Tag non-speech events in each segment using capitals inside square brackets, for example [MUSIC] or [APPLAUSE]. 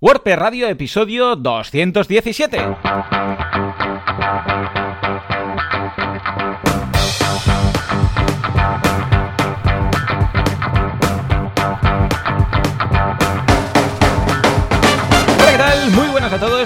WordPress Radio, episodio 217.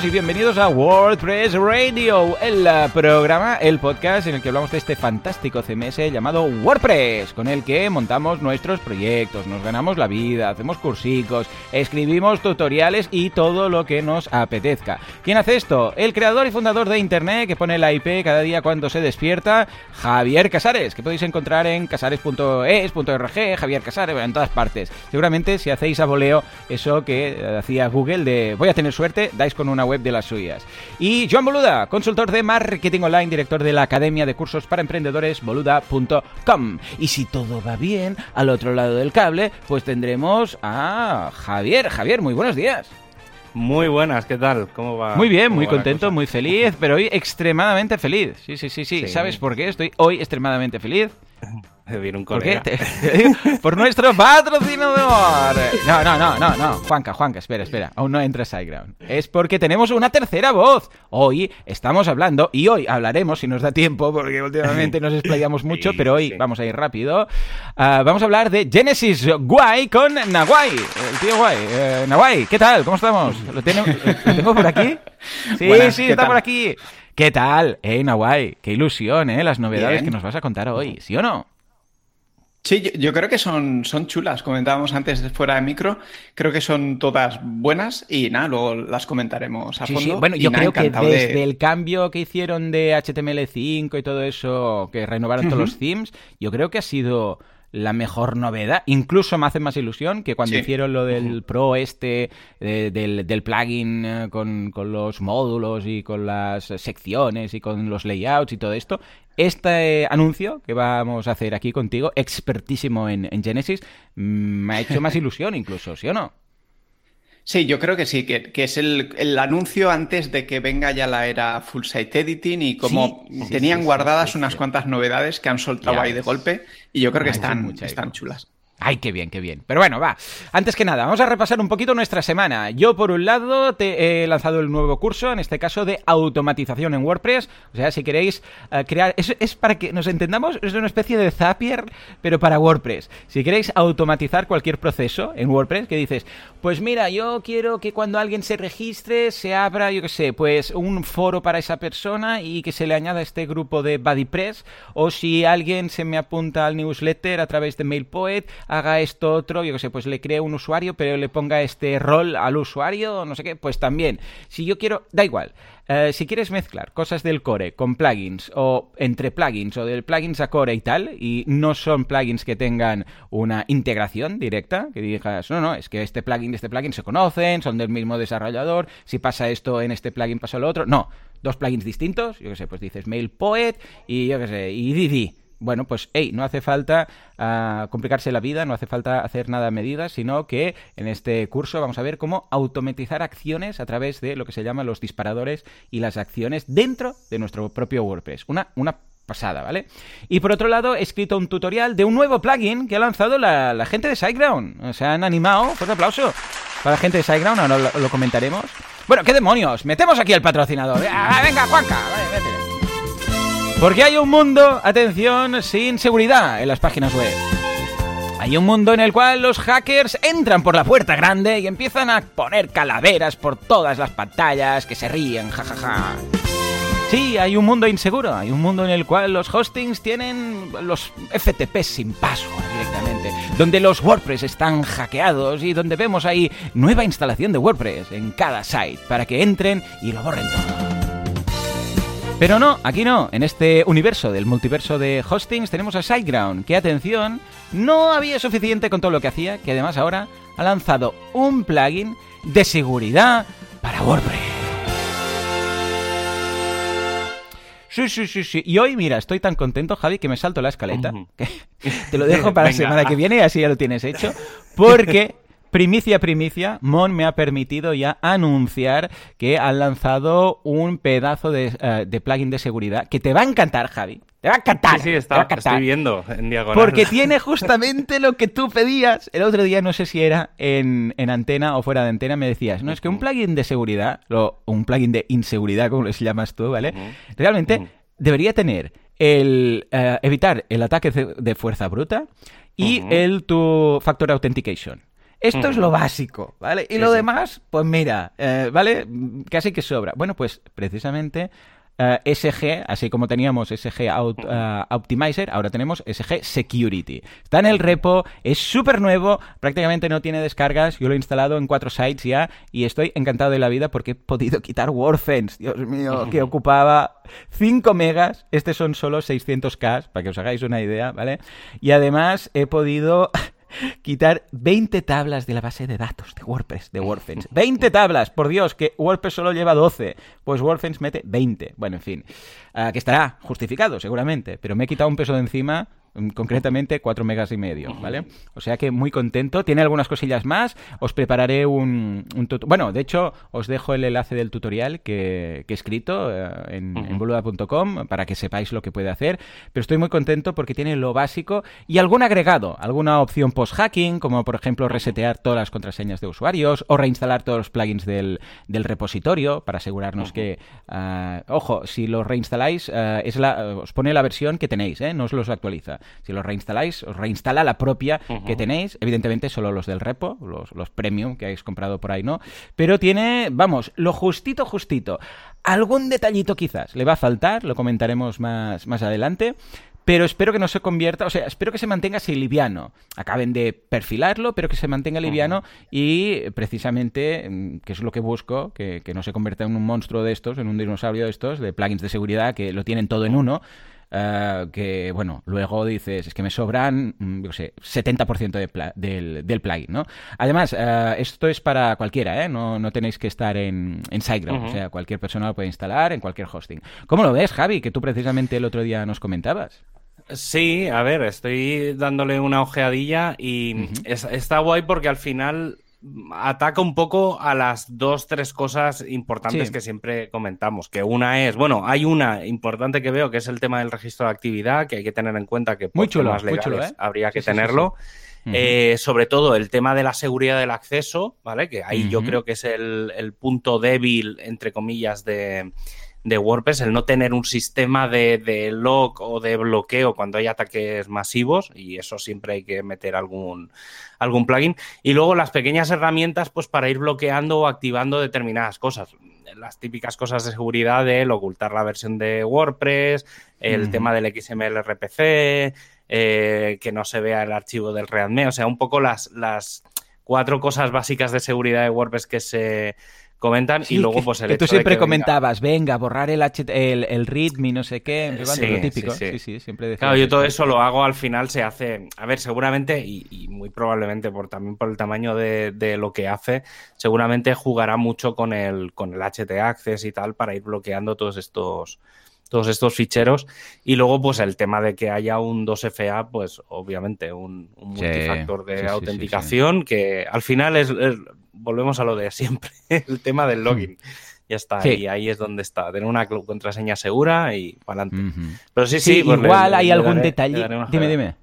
Y bienvenidos a WordPress Radio, el eh, programa, el podcast en el que hablamos de este fantástico CMS llamado WordPress, con el que montamos nuestros proyectos, nos ganamos la vida, hacemos cursicos, escribimos tutoriales y todo lo que nos apetezca. ¿Quién hace esto? El creador y fundador de Internet que pone la IP cada día cuando se despierta, Javier Casares, que podéis encontrar en casares.es.org, Javier Casares, en todas partes. Seguramente si hacéis a voleo eso que eh, hacía Google de voy a tener suerte, dais con una web de las suyas. Y Joan Boluda, consultor de marketing online, director de la Academia de Cursos para Emprendedores, boluda.com. Y si todo va bien, al otro lado del cable, pues tendremos a Javier. Javier, muy buenos días. Muy buenas, ¿qué tal? ¿Cómo va? Muy bien, muy contento, muy feliz, pero hoy extremadamente feliz. Sí, sí, sí, sí, ¿Sabes por qué estoy hoy extremadamente feliz? [LAUGHS] [LAUGHS] un ¿Por qué? [LAUGHS] Por nuestro patrocinador. No, no, no, no, no. Juanca, Juanca, espera, espera. Aún no entra SiteGround. Es porque tenemos una tercera voz. Hoy estamos hablando, y hoy hablaremos, si nos da tiempo, porque últimamente nos explayamos [LAUGHS] mucho, pero hoy vamos a ir rápido. Ah, vamos a hablar de Genesis Guay con Nawai. El tío Guay. Nawai, ¿qué tal? ¿Cómo estamos? ¿Lo, tengo por aquí? Sí, sí, está por aquí. ¿Qué tal? Eh, Nawai, qué ilusión, ¿eh? Las novedades que nos vas a contar hoy, ¿sí o no? Sí, yo, creo que son, son chulas. Comentábamos antes fuera de micro. Creo que son todas buenas y nada, luego las comentaremos a fondo. Sí. Bueno, yo creo que desde el cambio que hicieron de HTML5 y todo eso, que renovaron todos los themes, yo creo que ha sido la mejor novedad. Incluso me hace más ilusión que cuando hicieron lo del Pro este, eh, del, plugin eh, con, los módulos y con las secciones y con los layouts y todo esto. Este anuncio que vamos a hacer aquí contigo, expertísimo en, en Genesis, mm, me ha hecho más [LAUGHS] ilusión incluso, ¿sí o no? Sí, yo creo que sí, que, es el, anuncio antes de que venga ya la era full site editing y como tenían guardadas unas cuantas novedades que han soltado ahí de golpe y yo creo que están, están chulas. Ay, qué bien, qué bien. Pero bueno, va. Antes que nada, vamos a repasar un poquito nuestra semana. Yo, por un lado, te he lanzado el nuevo curso, en este caso de automatización en WordPress. O sea, si queréis eh, crear... Es, es, para que nos entendamos, es una especie de Zapier, pero para WordPress. Si queréis automatizar cualquier proceso en WordPress, que dices, pues mira, yo quiero que cuando alguien se registre se abra, yo qué sé, pues un foro para esa persona y que se le añada este grupo de BuddyPress. O si alguien se me apunta al newsletter a través de MailPoet haga esto otro, yo qué sé, pues le cree un usuario, pero le ponga este rol al usuario, no sé qué, pues también. Si yo quiero, da igual. Eh, si quieres mezclar cosas del core con plugins o entre plugins o del plugins a core y tal, y no son plugins que tengan una integración directa, que digas, no, no, es que este plugin y este plugin se conocen, son del mismo desarrollador, si pasa esto en este plugin pasa lo otro, no, dos plugins distintos, yo qué sé, pues dices MailPoet y yo qué sé, y Didi bueno, pues, hey, no hace falta ah, complicarse la vida, no hace falta hacer nada a medida, sino que en este curso vamos a ver cómo automatizar acciones a través de lo que se llama los disparadores y las acciones dentro de nuestro propio WordPress. Una, una pasada, ¿vale? Y por otro lado, he escrito un tutorial de un nuevo plugin que ha lanzado la, gente de SiteGround. Se han animado, fuerte aplauso para la gente de SiteGround, ahora lo, comentaremos. Bueno, ¿qué demonios? Metemos aquí al patrocinador. Ah, venga, Juanca, vale, porque hay un mundo, atención, sin seguridad en las páginas web. Hay un mundo en el cual los hackers entran por la puerta grande y empiezan a poner calaveras por todas las pantallas que se ríen, jajaja. Sí, hay un mundo inseguro, hay un mundo en el cual los hostings tienen los FTP sin password directamente, donde los WordPress están hackeados y donde vemos ahí nueva instalación de WordPress en cada site para que entren y lo borren todo. Pero no, aquí no. En este universo del multiverso de hostings tenemos a SiteGround, que atención, no había suficiente con todo lo que hacía, que además ahora ha lanzado un plugin de seguridad para WordPress. Sí, sí, sí, sí. Y hoy, mira, estoy tan contento, Javi, que me salto la escaleta. [LAUGHS] te lo dejo para la semana que viene y así ya lo tienes hecho. Porque Primicia, primicia, Mon me ha permitido ya anunciar que han lanzado un pedazo de, eh, de plugin de seguridad que te va a encantar, Javi Te va a encantar. Sí, sí, está, va a estoy viendo en diagonal. Porque [LAUGHS] tiene justamente lo que tú pedías. El otro día, no sé si era en, antena o fuera de antena, me decías, no, es que un plugin de seguridad, o un plugin de inseguridad, como les llamas tú, ¿vale? Realmente debería tener el eh, evitar el ataque de fuerza bruta y el tu factor authentication. Esto es lo básico, ¿vale? Y lo demás, pues mira, eh, ¿vale? Casi que sobra. Bueno, pues precisamente eh, SG, así como teníamos SG eh, Optimizer, ahora tenemos SG Security. Está en el repo, es súper nuevo, prácticamente no tiene descargas. Yo lo he instalado en cuatro sites ya y estoy encantado de la vida porque he podido quitar Warfence, Dios mío, que ocupaba 5 megas. Estos son solo 600K, para que os hagáis una idea, ¿vale? Y además he podido quitar 20 tablas de la base de datos de WordPress, de WordFence. 20 tablas, por Dios, que WordPress solo lleva 12, pues WordFence mete 20. Bueno, en fin, ah, que estará justificado seguramente, pero me he quitado un peso de encima concretamente 4 megas y medio, ¿vale? O sea que muy contento. Tiene algunas cosillas más. Os prepararé un. Bueno, de hecho, os dejo el enlace del tutorial que, he escrito eh, en, boluda.com para que sepáis lo que puede hacer. Pero estoy muy contento porque tiene lo básico y algún agregado, alguna opción post-hacking, como por ejemplo resetear todas las contraseñas de usuarios o reinstalar todos los plugins del, repositorio para asegurarnos que, ah, ojo, si los reinstaláis, ah, es la, os pone la versión que tenéis, ¿eh? no os los actualiza. Si los reinstaláis, os reinstala la propia que tenéis. Evidentemente, solo los del repo, los, los premium que habéis comprado por ahí, ¿no? Pero tiene, vamos, lo justito, justito. Algún detallito quizás le va a faltar, lo comentaremos más, más adelante pero espero que no se convierta, o sea, espero que se mantenga así liviano. Acaben de perfilarlo, pero que se mantenga liviano y precisamente, mm, que es lo que busco, que, que, no se convierta en un monstruo de estos, en un dinosaurio de estos, de plugins de seguridad que lo tienen todo en uno, eh, que, bueno, luego dices, es que me sobran, mm, yo sé, 70% del, del plugin, ¿no? Además, eh, esto es para cualquiera, ¿eh? No, no tenéis que estar en, en SiteGround, o sea, cualquier persona lo puede instalar en cualquier hosting. ¿Cómo lo ves, Javi? Que tú precisamente el otro día nos comentabas. Sí, a ver, estoy dándole una ojeadilla y está guay porque al final ataca un poco a las dos, tres cosas importantes que siempre comentamos. Que una es, bueno, hay una importante que veo que es el tema del registro de actividad, que hay que tener en cuenta que por muy chulo, legales ¿eh? habría que tenerlo. Eh, sobre todo el tema de la seguridad del acceso, ¿vale? Que ahí yo creo que es el punto débil, entre comillas, de, de WordPress, el no tener un sistema de, de, log o de bloqueo cuando hay ataques masivos, y eso siempre hay que meter algún, algún plugin. Y luego las pequeñas herramientas, pues para ir bloqueando o activando determinadas cosas. Las típicas cosas de seguridad de ocultar la versión de WordPress, el tema del XML RPC, eh, que no se vea el archivo del README, o sea, un poco las, las cuatro cosas básicas de seguridad de WordPress que se comentan y luego pues el que tú siempre comentabas venga. borrar el, el, el readme no sé qué sí, lo típico. sí, sí, siempre claro yo todo eso lo hago al final se hace a ver seguramente y, muy probablemente por también por el tamaño de, de, lo que hace seguramente jugará mucho con el con el HT Access y tal para ir bloqueando todos estos todos estos ficheros. Y luego pues el tema de que haya un 2FA pues obviamente un, multifactor de autenticación que al final es, volvemos a lo de siempre, [LAUGHS] el tema del login. Ya está, y ahí es donde está, tener una contraseña segura y para adelante. Pero sí, sí, pues igual hay algún detalle. Dime, dime.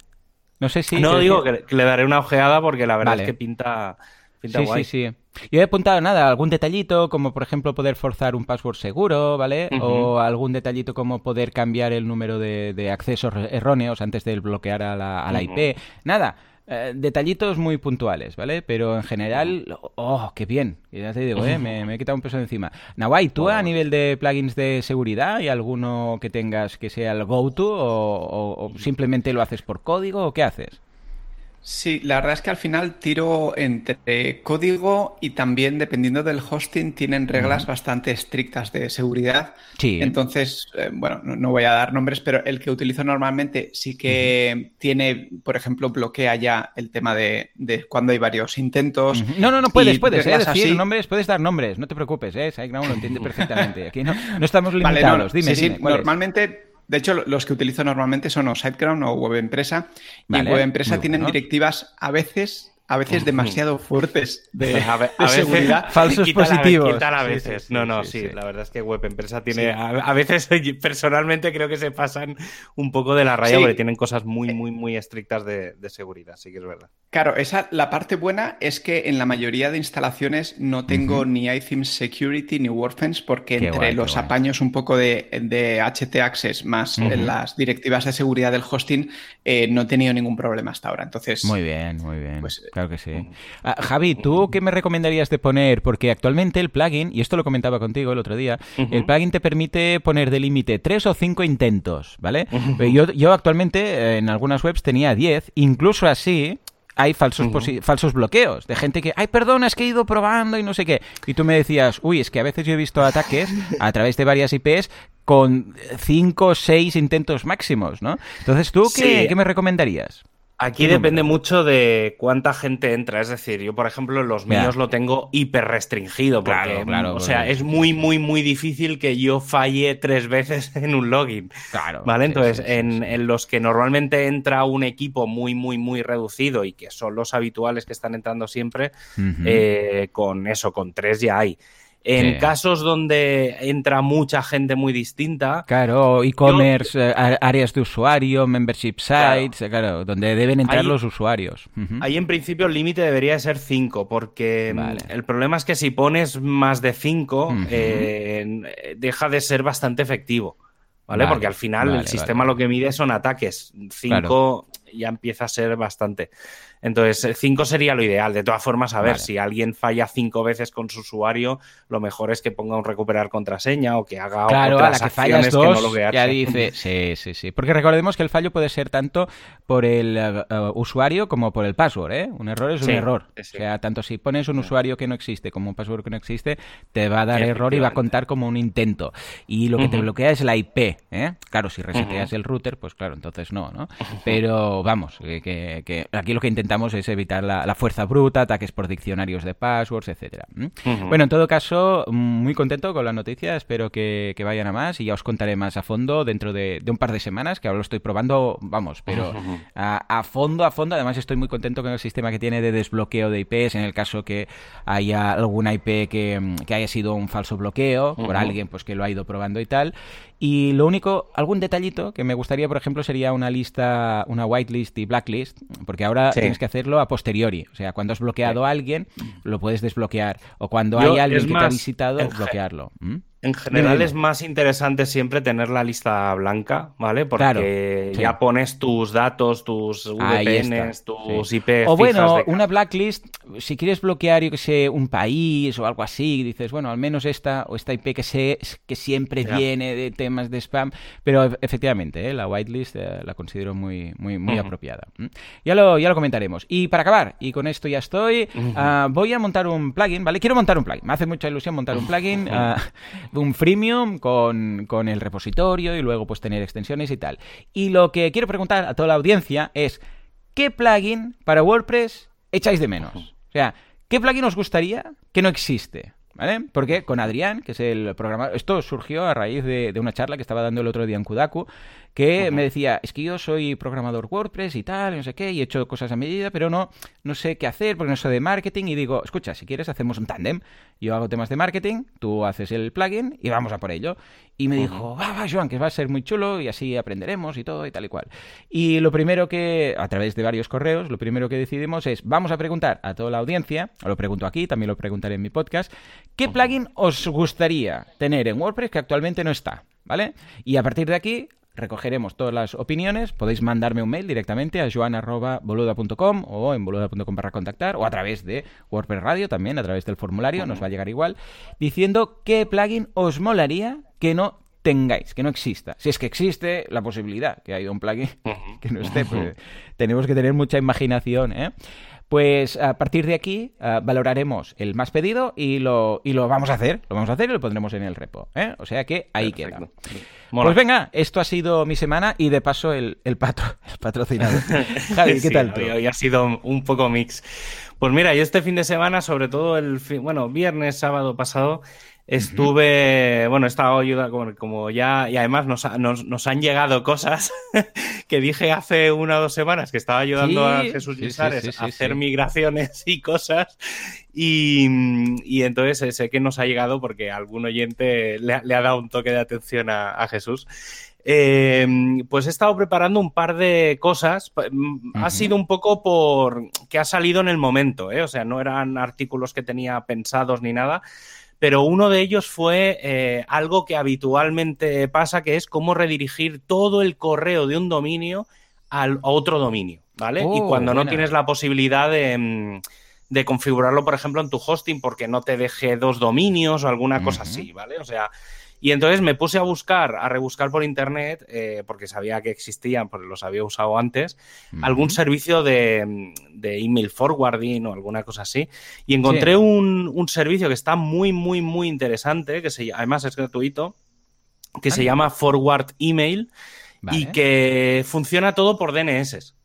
No sé si. No, digo que, le daré una ojeada porque la verdad es que pinta, pinta sí, Sí, sí. Yo he apuntado nada, algún detallito como por ejemplo poder forzar un password seguro, ¿vale? O algún detallito como poder cambiar el número de, accesos erróneos antes de bloquear a la, a la IP. Nada, eh, detallitos muy puntuales, ¿vale? Pero en general, oh, qué bien. Ya te digo, ¿eh? [LAUGHS] me, he quitado un peso de encima. Nawai, ¿tú a nivel de plugins de seguridad hay alguno que tengas que sea el go-to o simplemente lo haces por código o qué haces? Sí, la verdad es que al final tiro entre código y también dependiendo del hosting tienen reglas bastante estrictas de seguridad. Sí. Entonces, eh, bueno, no, voy a dar nombres, pero el que utilizo normalmente sí que tiene, por ejemplo, bloquea ya el tema de, cuando hay varios intentos. No, no, no puedes, puedes ¿eh? decir nombres, puedes dar nombres, no te preocupes, ¿eh? SiteGround lo entiende [LAUGHS] perfectamente. Aquí no, estamos limitados. dime, sí, normalmente de hecho, los que utilizo normalmente son o SiteGround o Web Empresa. Y en Web Empresa tienen directivas a veces a veces demasiado fuertes de, [LAUGHS] seguridad. [LAUGHS] Falsos positivos. a veces. no, no, sí, La verdad es que Web Empresa tiene. A, veces, [LAUGHS] personalmente, creo que se pasan un poco de la raya porque tienen cosas muy, muy, muy estrictas de, seguridad. Sí que es verdad. Claro, esa, la parte buena es que en la mayoría de instalaciones no tengo ni iThemes Security ni WordFence porque entre los apaños un poco de, de HT Access más las directivas de seguridad del hosting eh, no he tenido ningún problema hasta ahora. Entonces. Muy bien, muy bien. Pues, claro que sí. Ah, Javi, ¿tú qué me recomendarías de poner? Porque actualmente el plugin, y esto lo comentaba contigo el otro día, el plugin te permite poner de límite tres o cinco intentos, ¿vale? yo, yo actualmente eh, en algunas webs tenía 10, incluso así, hay falsos, falsos bloqueos de gente que, ay, perdona, es que he ido probando y no sé qué. Y tú me decías, uy, es que a veces yo he visto ataques a través de varias IPs con cinco o seis intentos máximos, ¿no? Entonces, ¿tú qué me recomendarías? Aquí depende mucho de cuánta gente entra. Es decir, yo, por ejemplo, los míos lo tengo hiper restringido. Porque, claro, o sea, es muy, muy, muy difícil que yo falle tres veces [LAUGHS] en un login. Claro. ¿Vale? Entonces, en, los que normalmente entra un equipo muy, muy, muy reducido y que son los habituales que están entrando siempre, eh, con eso, con tres ya hay. En casos donde entra mucha gente muy distinta. Claro, e-commerce, eh, áreas de usuario, membership sites, eh, claro, donde deben entrar los usuarios. Ahí en principio el límite debería ser 5, porque mm, el problema es que si pones más de 5, eh, deja de ser bastante efectivo. ¿Vale? Porque al final el sistema lo que mide son ataques. 5 ya empieza a ser bastante. Entonces, 5 sería lo ideal. De todas formas, a ver, si alguien falla cinco veces con su usuario, lo mejor es que ponga un recuperar contraseña o que haga claro, otras a la que fallas dos, que no lo Ya dice, [LAUGHS] sí, sí, sí. Porque recordemos que el fallo puede ser tanto por el eh, eh, usuario como por el password, ¿eh? Un error es un error. O sea, tanto si pones un usuario que no existe como un password que no existe, te va a dar error y va a contar como un intento. Y lo que te bloquea es la IP, ¿eh? Claro, si reseteas el router, pues claro, entonces no, ¿no? Pero [LAUGHS] vamos, que, que aquí lo que intentamos es evitar la, fuerza bruta, ataques por diccionarios de passwords, etcétera. Bueno, en todo caso, muy contento con la noticia, espero que, vayan a más y ya os contaré más a fondo dentro de, un par de semanas, que ahora lo estoy probando, vamos, pero a, fondo, a fondo, además estoy muy contento con el sistema que tiene de desbloqueo de IPs, en el caso que haya alguna IP que, haya sido un falso bloqueo por alguien pues que lo ha ido probando y tal. Y lo único, algún detallito que me gustaría, por ejemplo, sería una lista, una whitelist y blacklist, porque ahora tienes que hacerlo a posteriori. O sea, cuando has bloqueado a alguien, lo puedes desbloquear. O cuando hay alguien que te ha visitado, bloquearlo. En general es más interesante siempre tener la lista blanca, ¿vale? Porque ya pones tus datos, tus VPNs, tus IP. O bueno, una blacklist, si quieres bloquear, yo que sé, un país o algo así, dices, bueno, al menos esta o esta IP que sé que siempre viene de temas de spam, pero efectivamente, ¿eh? la whitelist eh, la considero muy, muy, muy apropiada. Ya lo, ya lo comentaremos. Y para acabar, y con esto ya estoy, ah, voy a montar un plugin, ¿vale? Quiero montar un plugin, me hace mucha ilusión montar un plugin un freemium con, con, el repositorio y luego pues tener extensiones y tal. Y lo que quiero preguntar a toda la audiencia es, ¿qué plugin para WordPress echáis de menos? O sea, ¿qué plugin os gustaría que no existe? ¿Vale? Porque con Adrián, que es el programador, esto surgió a raíz de, de, una charla que estaba dando el otro día en Kudaku, que me decía, es que yo soy programador WordPress y tal, no sé qué, y he hecho cosas a medida, pero no, no sé qué hacer porque no sé de marketing. Y digo, escucha, si quieres hacemos un tándem. Yo hago temas de marketing, tú haces el plugin y vamos a por ello. Y me dijo, va, va, Joan, que va a ser muy chulo y así aprenderemos y todo y tal y cual. Y lo primero que, a través de varios correos, lo primero que decidimos es, vamos a preguntar a toda la audiencia, lo pregunto aquí, también lo preguntaré en mi podcast, ¿qué plugin os gustaría tener en WordPress que actualmente no está? ¿Vale? Y a partir de aquí recogeremos todas las opiniones. Podéis mandarme un mail directamente a joan.boluda.com o en boluda.com para contactar o a través de WordPress Radio también, a través del formulario, nos va a llegar igual, diciendo qué plugin os molaría que no tengáis, que no exista. Si es que existe la posibilidad que haya un plugin [LAUGHS] que no esté, pues [LAUGHS] tenemos que tener mucha imaginación, ¿eh? Pues a partir de aquí eh, valoraremos el más pedido y lo, y lo vamos a hacer. Lo vamos a hacer y lo pondremos en el repo. ¿eh? O sea que ahí queda. Pues venga, esto ha sido mi semana y de paso el, el, pato, [LAUGHS] el patrocinado. [LAUGHS] Javi, ¿qué tal? Hoy, ha sido un poco mix. Pues mira, yo este fin de semana, sobre todo el bueno, viernes, sábado pasado, Estuve, bueno, he estado ayudando, como, ya, y además nos, han llegado cosas [LAUGHS] que dije hace una o dos semanas que estaba ayudando a Jesús Lizares a hacer migraciones y cosas. Y, entonces sé que nos ha llegado porque algún oyente le, ha dado un toque de atención a, Jesús. Em, pues he estado preparando un par de cosas. Mm, ha sido un poco por que ha salido en el momento, ¿eh? o sea, no eran artículos que tenía pensados ni nada, pero uno de ellos fue eh, algo que habitualmente pasa, que es cómo redirigir todo el correo de un dominio al, a otro dominio, ¿vale? y oh, cuando no tienes la posibilidad mm, de, configurarlo, por ejemplo, en tu hosting porque no te deje dos dominios o alguna cosa así, ¿vale? O sea, y entonces me puse a buscar, a rebuscar por internet, eh, porque sabía que existían, porque los había usado antes, algún servicio de, email forwarding o alguna cosa así. Y encontré un, servicio que está muy, muy, muy interesante, que se, además es gratuito, que se llama Forward Email y que funciona todo por DNS.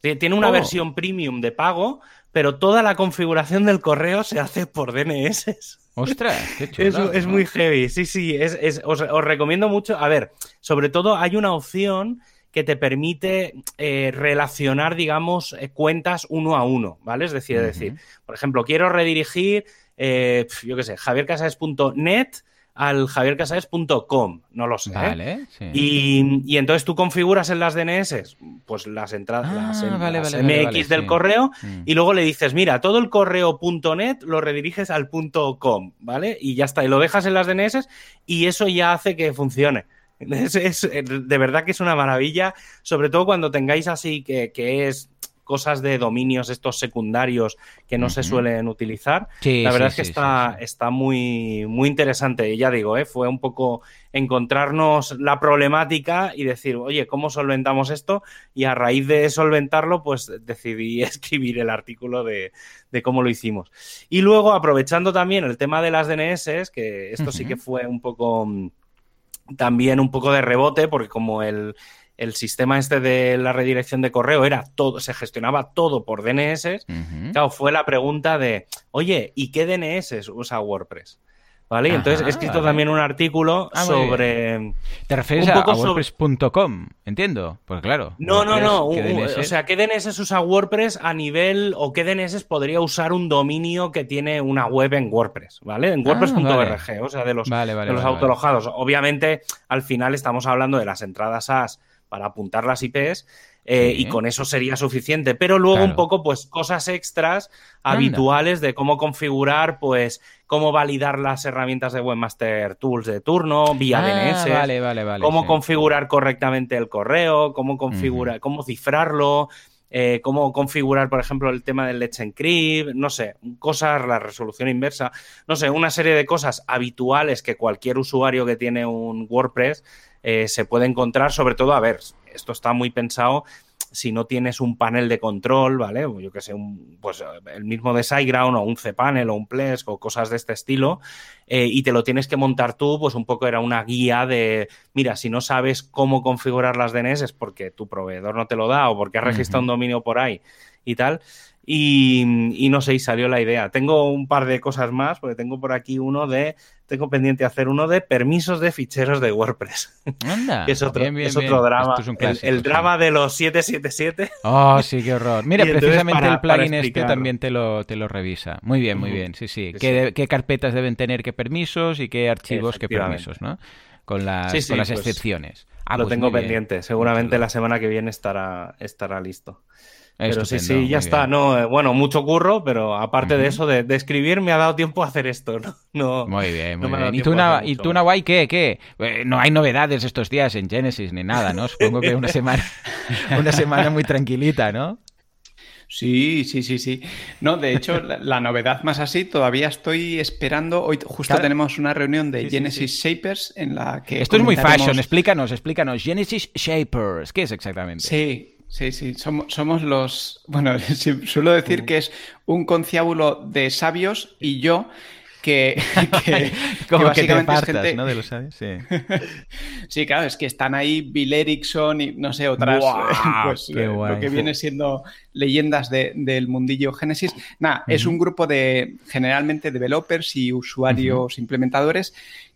Tiene una oh. versión premium de pago, pero toda la configuración del correo se hace por DNS. Ostras, qué chulo. [LAUGHS] Es, muy heavy, sí, sí, es, os, recomiendo mucho. A ver, sobre todo hay una opción que te permite eh, relacionar, digamos, eh, cuentas uno a uno, ¿vale? Es decir, decir, por ejemplo, quiero redirigir, eh, yo qué sé, javiercasaes.net al javiercasaes.com, no lo sé. ¿eh? y, entonces tú configuras en las DNS, pues las entradas, ah, las, MX del correo, mm. y luego le dices, mira, todo el correo.net lo rediriges al .com, ¿vale? Y ya está, y lo dejas en las DNS y eso ya hace que funcione. [LAUGHS] Es, de verdad que es una maravilla, sobre todo cuando tengáis así que, que es cosas de dominios estos secundarios que no se suelen utilizar. la verdad es que está, está muy, muy interesante. Y ya digo, ¿eh? fue un poco encontrarnos la problemática y decir, oye, ¿cómo solventamos esto? Y a raíz de solventarlo, pues decidí [LAUGHS] escribir el artículo de, cómo lo hicimos. Y luego, aprovechando también el tema de las DNS, que esto sí que fue un poco también un poco de rebote, porque como el, el sistema este de la redirección de correo era todo, se gestionaba todo por DNS, claro, fue la pregunta de, oye, ¿y qué DNS usa WordPress? ¿Vale? entonces he escrito también un artículo ah, sobre. ¿Te refieres a, WordPress.com? Entiendo. Pues claro. No, no, no. o sea, ¿qué DNS usa WordPress a nivel. o qué DNS podría usar un dominio que tiene una web en WordPress? ¿Vale? En ah, WordPress.org, o sea, de los, de los autolojados. Obviamente, al final estamos hablando de las entradas AS para apuntar las IPs eh, y con eso sería suficiente. Pero luego un poco, pues, cosas extras habituales de cómo configurar, pues, cómo validar las herramientas de Webmaster Tools de turno vía ah, DNS, vale, vale, vale, cómo configurar correctamente el correo, cómo configurar, cómo cifrarlo, eh, cómo configurar, por ejemplo, el tema del Let's Encrypt, no sé, cosas, la resolución inversa, no sé, una serie de cosas habituales que cualquier usuario que tiene un WordPress eh, se puede encontrar, sobre todo, a ver, esto está muy pensado si no tienes un panel de control, ¿vale? Yo que sé, un, pues el mismo de SiteGround o un cPanel o un Plesk o cosas de este estilo, eh, y te lo tienes que montar tú, pues un poco era una guía de, mira, si no sabes cómo configurar las DNS es porque tu proveedor no te lo da o porque has registrado un dominio por ahí y tal. Y, no sé, y salió la idea. Tengo un par de cosas más, porque tengo por aquí uno de, tengo pendiente hacer uno de permisos de ficheros de WordPress. Anda, [LAUGHS] es otro, es otro drama. el, drama de los 777. Oh, sí, qué horror. Mira, [LAUGHS] precisamente el plugin este también te lo, te lo revisa. Muy bien, muy bien, sí, sí. ¿Qué, ¿Qué, carpetas deben tener qué permisos y qué archivos qué permisos, ¿no? Con las, con las pues, excepciones. Ah, lo pues tengo pendiente. Seguramente la semana que viene estará, estará listo. Pero sí, sí, ya está. No, eh, bueno, mucho curro, pero aparte de eso, de, escribir, me ha dado tiempo a hacer esto. [LAUGHS] No, muy bien, muy bien. ¿Y tú, una, ¿Y tú, qué? qué? Eh, no hay novedades estos días en Genesis ni nada, ¿no? Supongo que una semana, [LAUGHS] una semana muy tranquilita, ¿no? Sí, sí, sí, sí. No, de hecho, la, novedad más así, todavía estoy esperando. Hoy justo tenemos una reunión de Genesis Shapers en la que. Esto es muy fashion, explícanos, explícanos. Genesis Shapers, ¿qué es exactamente? Sí, Sí, sí, somos, somos los. Bueno, [LAUGHS] suelo decir que es un conciábulo de sabios y yo que, [LAUGHS] [LAUGHS] Como que, básicamente es gente... ¿no? De los sí. sí, claro, es que están ahí Bill Erickson y no sé, otras, pues, lo que viene siendo leyendas del mundillo Genesis. Nada, es un grupo de generalmente developers y usuarios implementadores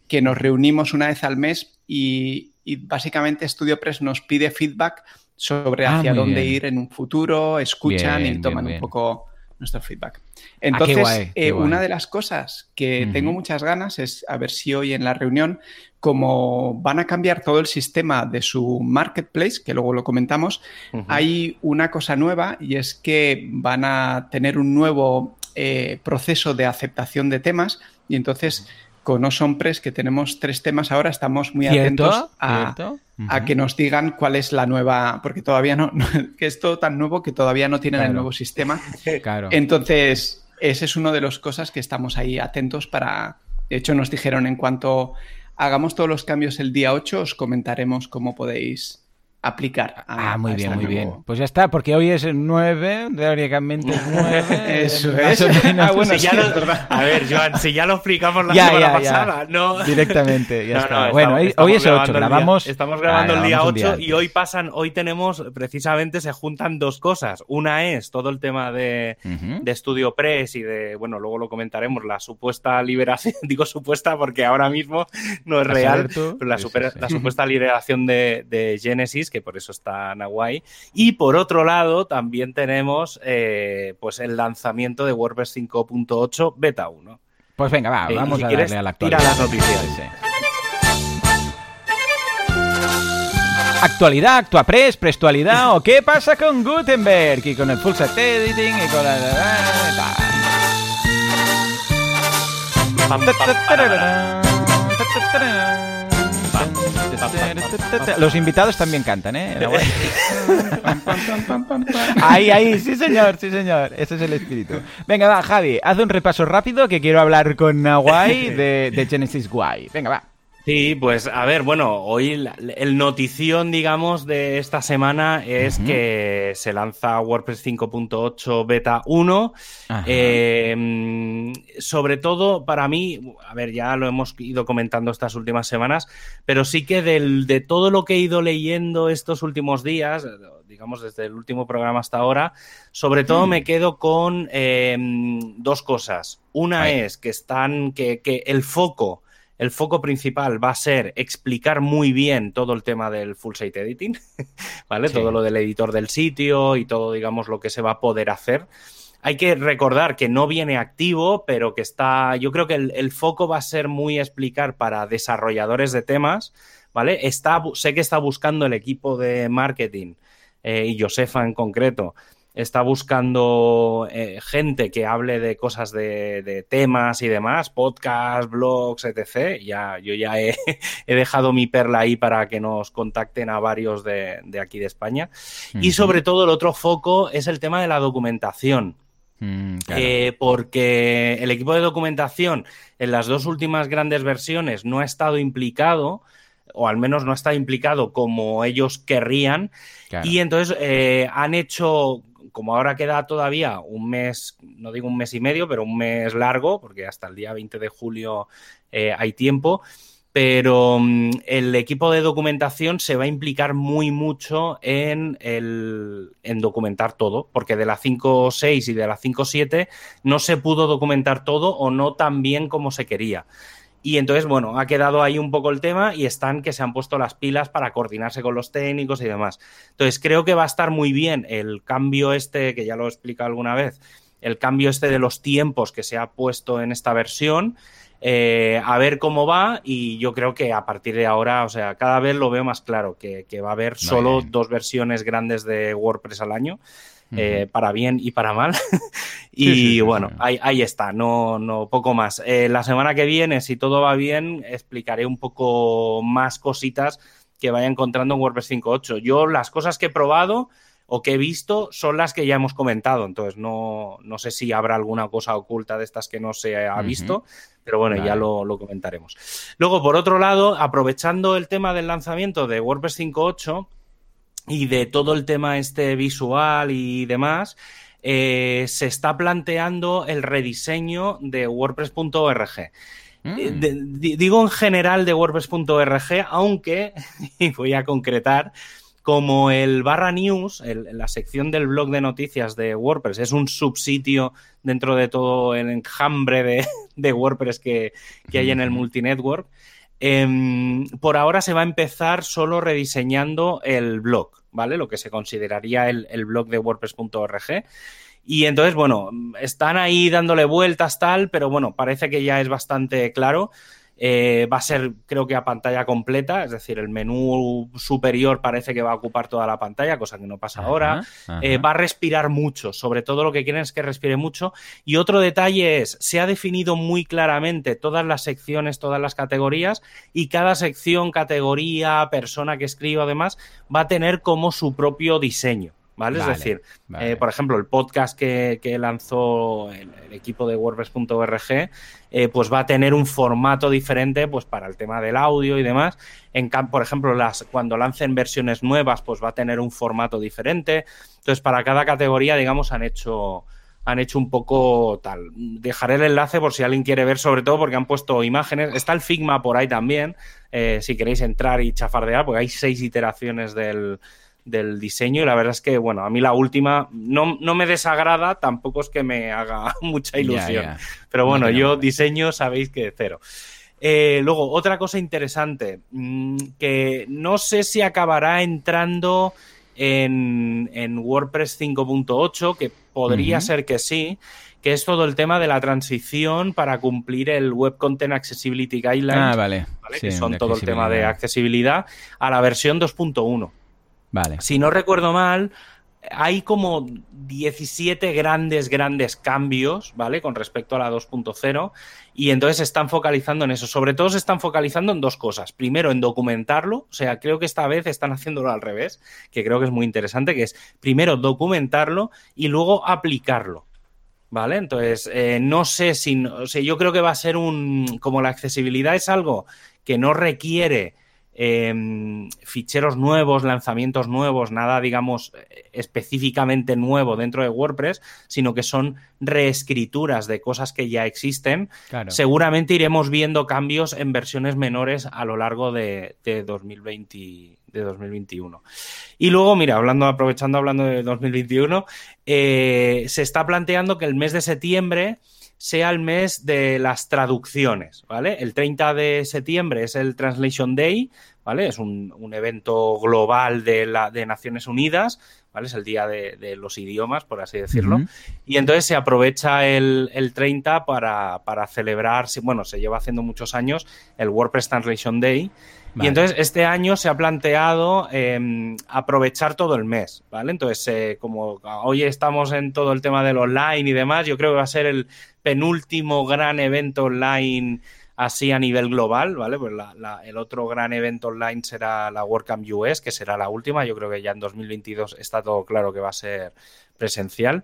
que nos reunimos una vez al mes y, básicamente StudioPress nos pide feedback sobre ah, hacia dónde ir en un futuro, escuchan y toman un poco nuestro feedback. Ah, Entonces, eh, una de las cosas que tengo muchas ganas es a ver si hoy en la reunión, como van a cambiar todo el sistema de su marketplace, que luego lo comentamos, hay una cosa nueva y es que van a tener un nuevo eh, proceso de aceptación de temas y entonces con Awesome Press, que tenemos tres temas ahora, estamos muy atentos a, que nos digan cuál es la nueva, porque todavía [LAUGHS] no, que es todo tan nuevo que todavía no tienen el nuevo sistema. Claro. Entonces, ese es uno de las cosas que estamos ahí atentos para... De hecho, nos dijeron en cuanto hagamos todos los cambios el día 8, os comentaremos cómo podéis aplicar. ah, muy bien, muy bien. Pues ya está, porque hoy es el 9, teóricamente es 9. [LAUGHS] Eso es. Ah, bueno, [LAUGHS] si A ver, Joan, si ya lo explicamos la semana pasada, no. Directamente, ya [LAUGHS] está. bueno, hoy, es 8, grabamos. estamos grabando el día 8 y hoy pasan, hoy tenemos, precisamente se juntan dos cosas. Una es todo el tema de, de Studio Press y de, bueno, luego lo comentaremos, la supuesta liberación, digo supuesta porque ahora mismo no es real, pero la, la supuesta liberación de, de Genesis que por eso está Hawaii. Y por otro lado, también tenemos eh, pues el lanzamiento de WordPress 5.8 Beta 1. Pues venga, va, eh, vamos a darle a la actualidad. Tira las noticias. Actualidad, actuapress, prestualidad o qué pasa con Gutenberg y con el full set editing y con la... Los invitados también cantan, ¿eh? [LAUGHS] Ahí, ahí, sí señor, sí señor. Ese es el espíritu. Venga, va, Javi, haz un repaso rápido que quiero hablar con Nahuay de, de Genesis Guay. Venga, va. Sí, pues a ver, bueno, hoy el notición, digamos, de esta semana es que se lanza WordPress 5.8 Beta 1. Eh, sobre todo, para mí, a ver, ya lo hemos ido comentando estas últimas semanas, pero sí que del, de todo lo que he ido leyendo estos últimos días, digamos desde el último programa hasta ahora, sobre todo mm. me quedo con eh, dos cosas. Una es que están, que, que el foco el foco principal va a ser explicar muy bien todo el tema del full site editing, [LAUGHS] ¿vale? Todo lo del editor del sitio y todo, digamos, lo que se va a poder hacer. Hay que recordar que no viene activo, pero que está. Yo creo que el, foco va a ser muy explicar para desarrolladores de temas, ¿vale? Está, sé que está buscando el equipo de marketing eh, y Josefa en concreto está buscando eh, gente que hable de cosas de, temas y demás, podcasts, blogs, etc. Ya, yo ya [LAUGHS] he, dejado mi perla ahí para que nos contacten a varios de, aquí de España. Y sobre todo el otro foco es el tema de la documentación. Mm, eh, porque el equipo de documentación en las dos últimas grandes versiones no ha estado implicado o al menos no está implicado como ellos querrían. Y entonces eh, han hecho como ahora queda todavía un mes, no digo un mes y medio, pero un mes largo, porque hasta el día 20 de julio eh, hay tiempo, pero mm, el equipo de documentación se va a implicar muy mucho en, el, en documentar todo, porque de la 5.6 y de la 5.7 no se pudo documentar todo o no tan bien como se quería. Y entonces, bueno, ha quedado ahí un poco el tema y están que se han puesto las pilas para coordinarse con los técnicos y demás. Entonces, creo que va a estar muy bien el cambio este, que ya lo he explicado alguna vez, el cambio este de los tiempos que se ha puesto en esta versión. Eh, a ver cómo va y yo creo que a partir de ahora, o sea, cada vez lo veo más claro, que, va a haber solo dos versiones grandes de WordPress al año. Eh, para bien y para mal. [LAUGHS] y bueno, ahí, ahí, está, no, no poco más. Eh, la semana que viene, si todo va bien, explicaré un poco más cositas que vaya encontrando en WordPress 5.8. Yo las cosas que he probado o que he visto son las que ya hemos comentado. Entonces, no, no sé si habrá alguna cosa oculta de estas que no se ha visto, pero bueno, ya lo, lo, comentaremos. Luego, por otro lado, aprovechando el tema del lanzamiento de WordPress 5.8, y de todo el tema este visual y demás, eh, se está planteando el rediseño de WordPress.org. Eh, mm. digo en general de WordPress.org, aunque, [LAUGHS] y voy a concretar, como el barra news, la sección del blog de noticias de WordPress, es un subsitio dentro de todo el enjambre de, [LAUGHS] WordPress que, hay en el multinetwork, em, por ahora se va a empezar solo rediseñando el blog, ¿vale? Lo que se consideraría el, el blog de WordPress.org. Y entonces, bueno, están ahí dándole vueltas tal, pero bueno, parece que ya es bastante claro. Eh, va a ser, creo que a pantalla completa, es decir, el menú superior parece que va a ocupar toda la pantalla, cosa que no pasa ahora. Eh, va a respirar mucho, sobre todo lo que quieren es que respire mucho. Y otro detalle es, se ha definido muy claramente todas las secciones, todas las categorías, y cada sección, categoría, persona que escriba, además, va a tener como su propio diseño. ¿Vale? es decir, eh, por ejemplo, el podcast que, lanzó el, equipo de WordPress.org, eh, pues va a tener un formato diferente pues para el tema del audio y demás. En, por ejemplo, las, cuando lancen versiones nuevas, pues va a tener un formato diferente. Entonces, para cada categoría, digamos, han hecho, han hecho un poco tal. Dejaré el enlace por si alguien quiere ver, sobre todo porque han puesto imágenes. Está el Figma por ahí también, eh, si queréis entrar y chafardear, porque hay seis iteraciones del del diseño y la verdad es que, bueno, a mí la última no, me desagrada, tampoco es que me haga [LAUGHS] mucha ilusión. Pero bueno, yo diseño sabéis que cero. Eh, luego, otra cosa interesante, mm, que no sé si acabará entrando en, WordPress 5.8, que podría ser que sí, que es todo el tema de la transición para cumplir el Web Content Accessibility Guidelines, ah, vale. que son todo el tema de accesibilidad, a la versión 2.1. Vale. Si no recuerdo mal, hay como 17 grandes, grandes cambios, ¿vale? Con respecto a la 2.0 y entonces se están focalizando en eso. Sobre todo se están focalizando en dos cosas. Primero, en documentarlo, o sea, creo que esta vez están haciéndolo al revés, que creo que es muy interesante, que es primero documentarlo y luego aplicarlo. ¿Vale? Entonces, eh, no sé si, o sea, yo creo que va a ser un, como la accesibilidad es algo que no requiere Em, ficheros nuevos, lanzamientos nuevos, nada, digamos, específicamente nuevo dentro de WordPress, sino que son reescrituras de cosas que ya existen. Seguramente iremos viendo cambios en versiones menores a lo largo de, 2020 de 2021. Y luego, mira, hablando, aprovechando hablando de 2021, eh, se está planteando que el mes de septiembre sea el mes de las traducciones, ¿vale? El 30 de septiembre es el Translation Day, ¿vale? Es un, evento global de, la, de Naciones Unidas, ¿vale? Es el día de, los idiomas, por así decirlo. Y entonces se aprovecha el, 30 para, para, celebrar, bueno, se lleva haciendo muchos años el WordPress Translation Day. Y entonces este año se ha planteado em, aprovechar todo el mes, ¿vale? Entonces, eh, como hoy estamos en todo el tema del online y demás, yo creo que va a ser el penúltimo gran evento online así a nivel global, ¿vale? Pues el otro gran evento online será la WordCamp US, que será la última. Yo creo que ya en 2022 está todo claro que va a ser presencial.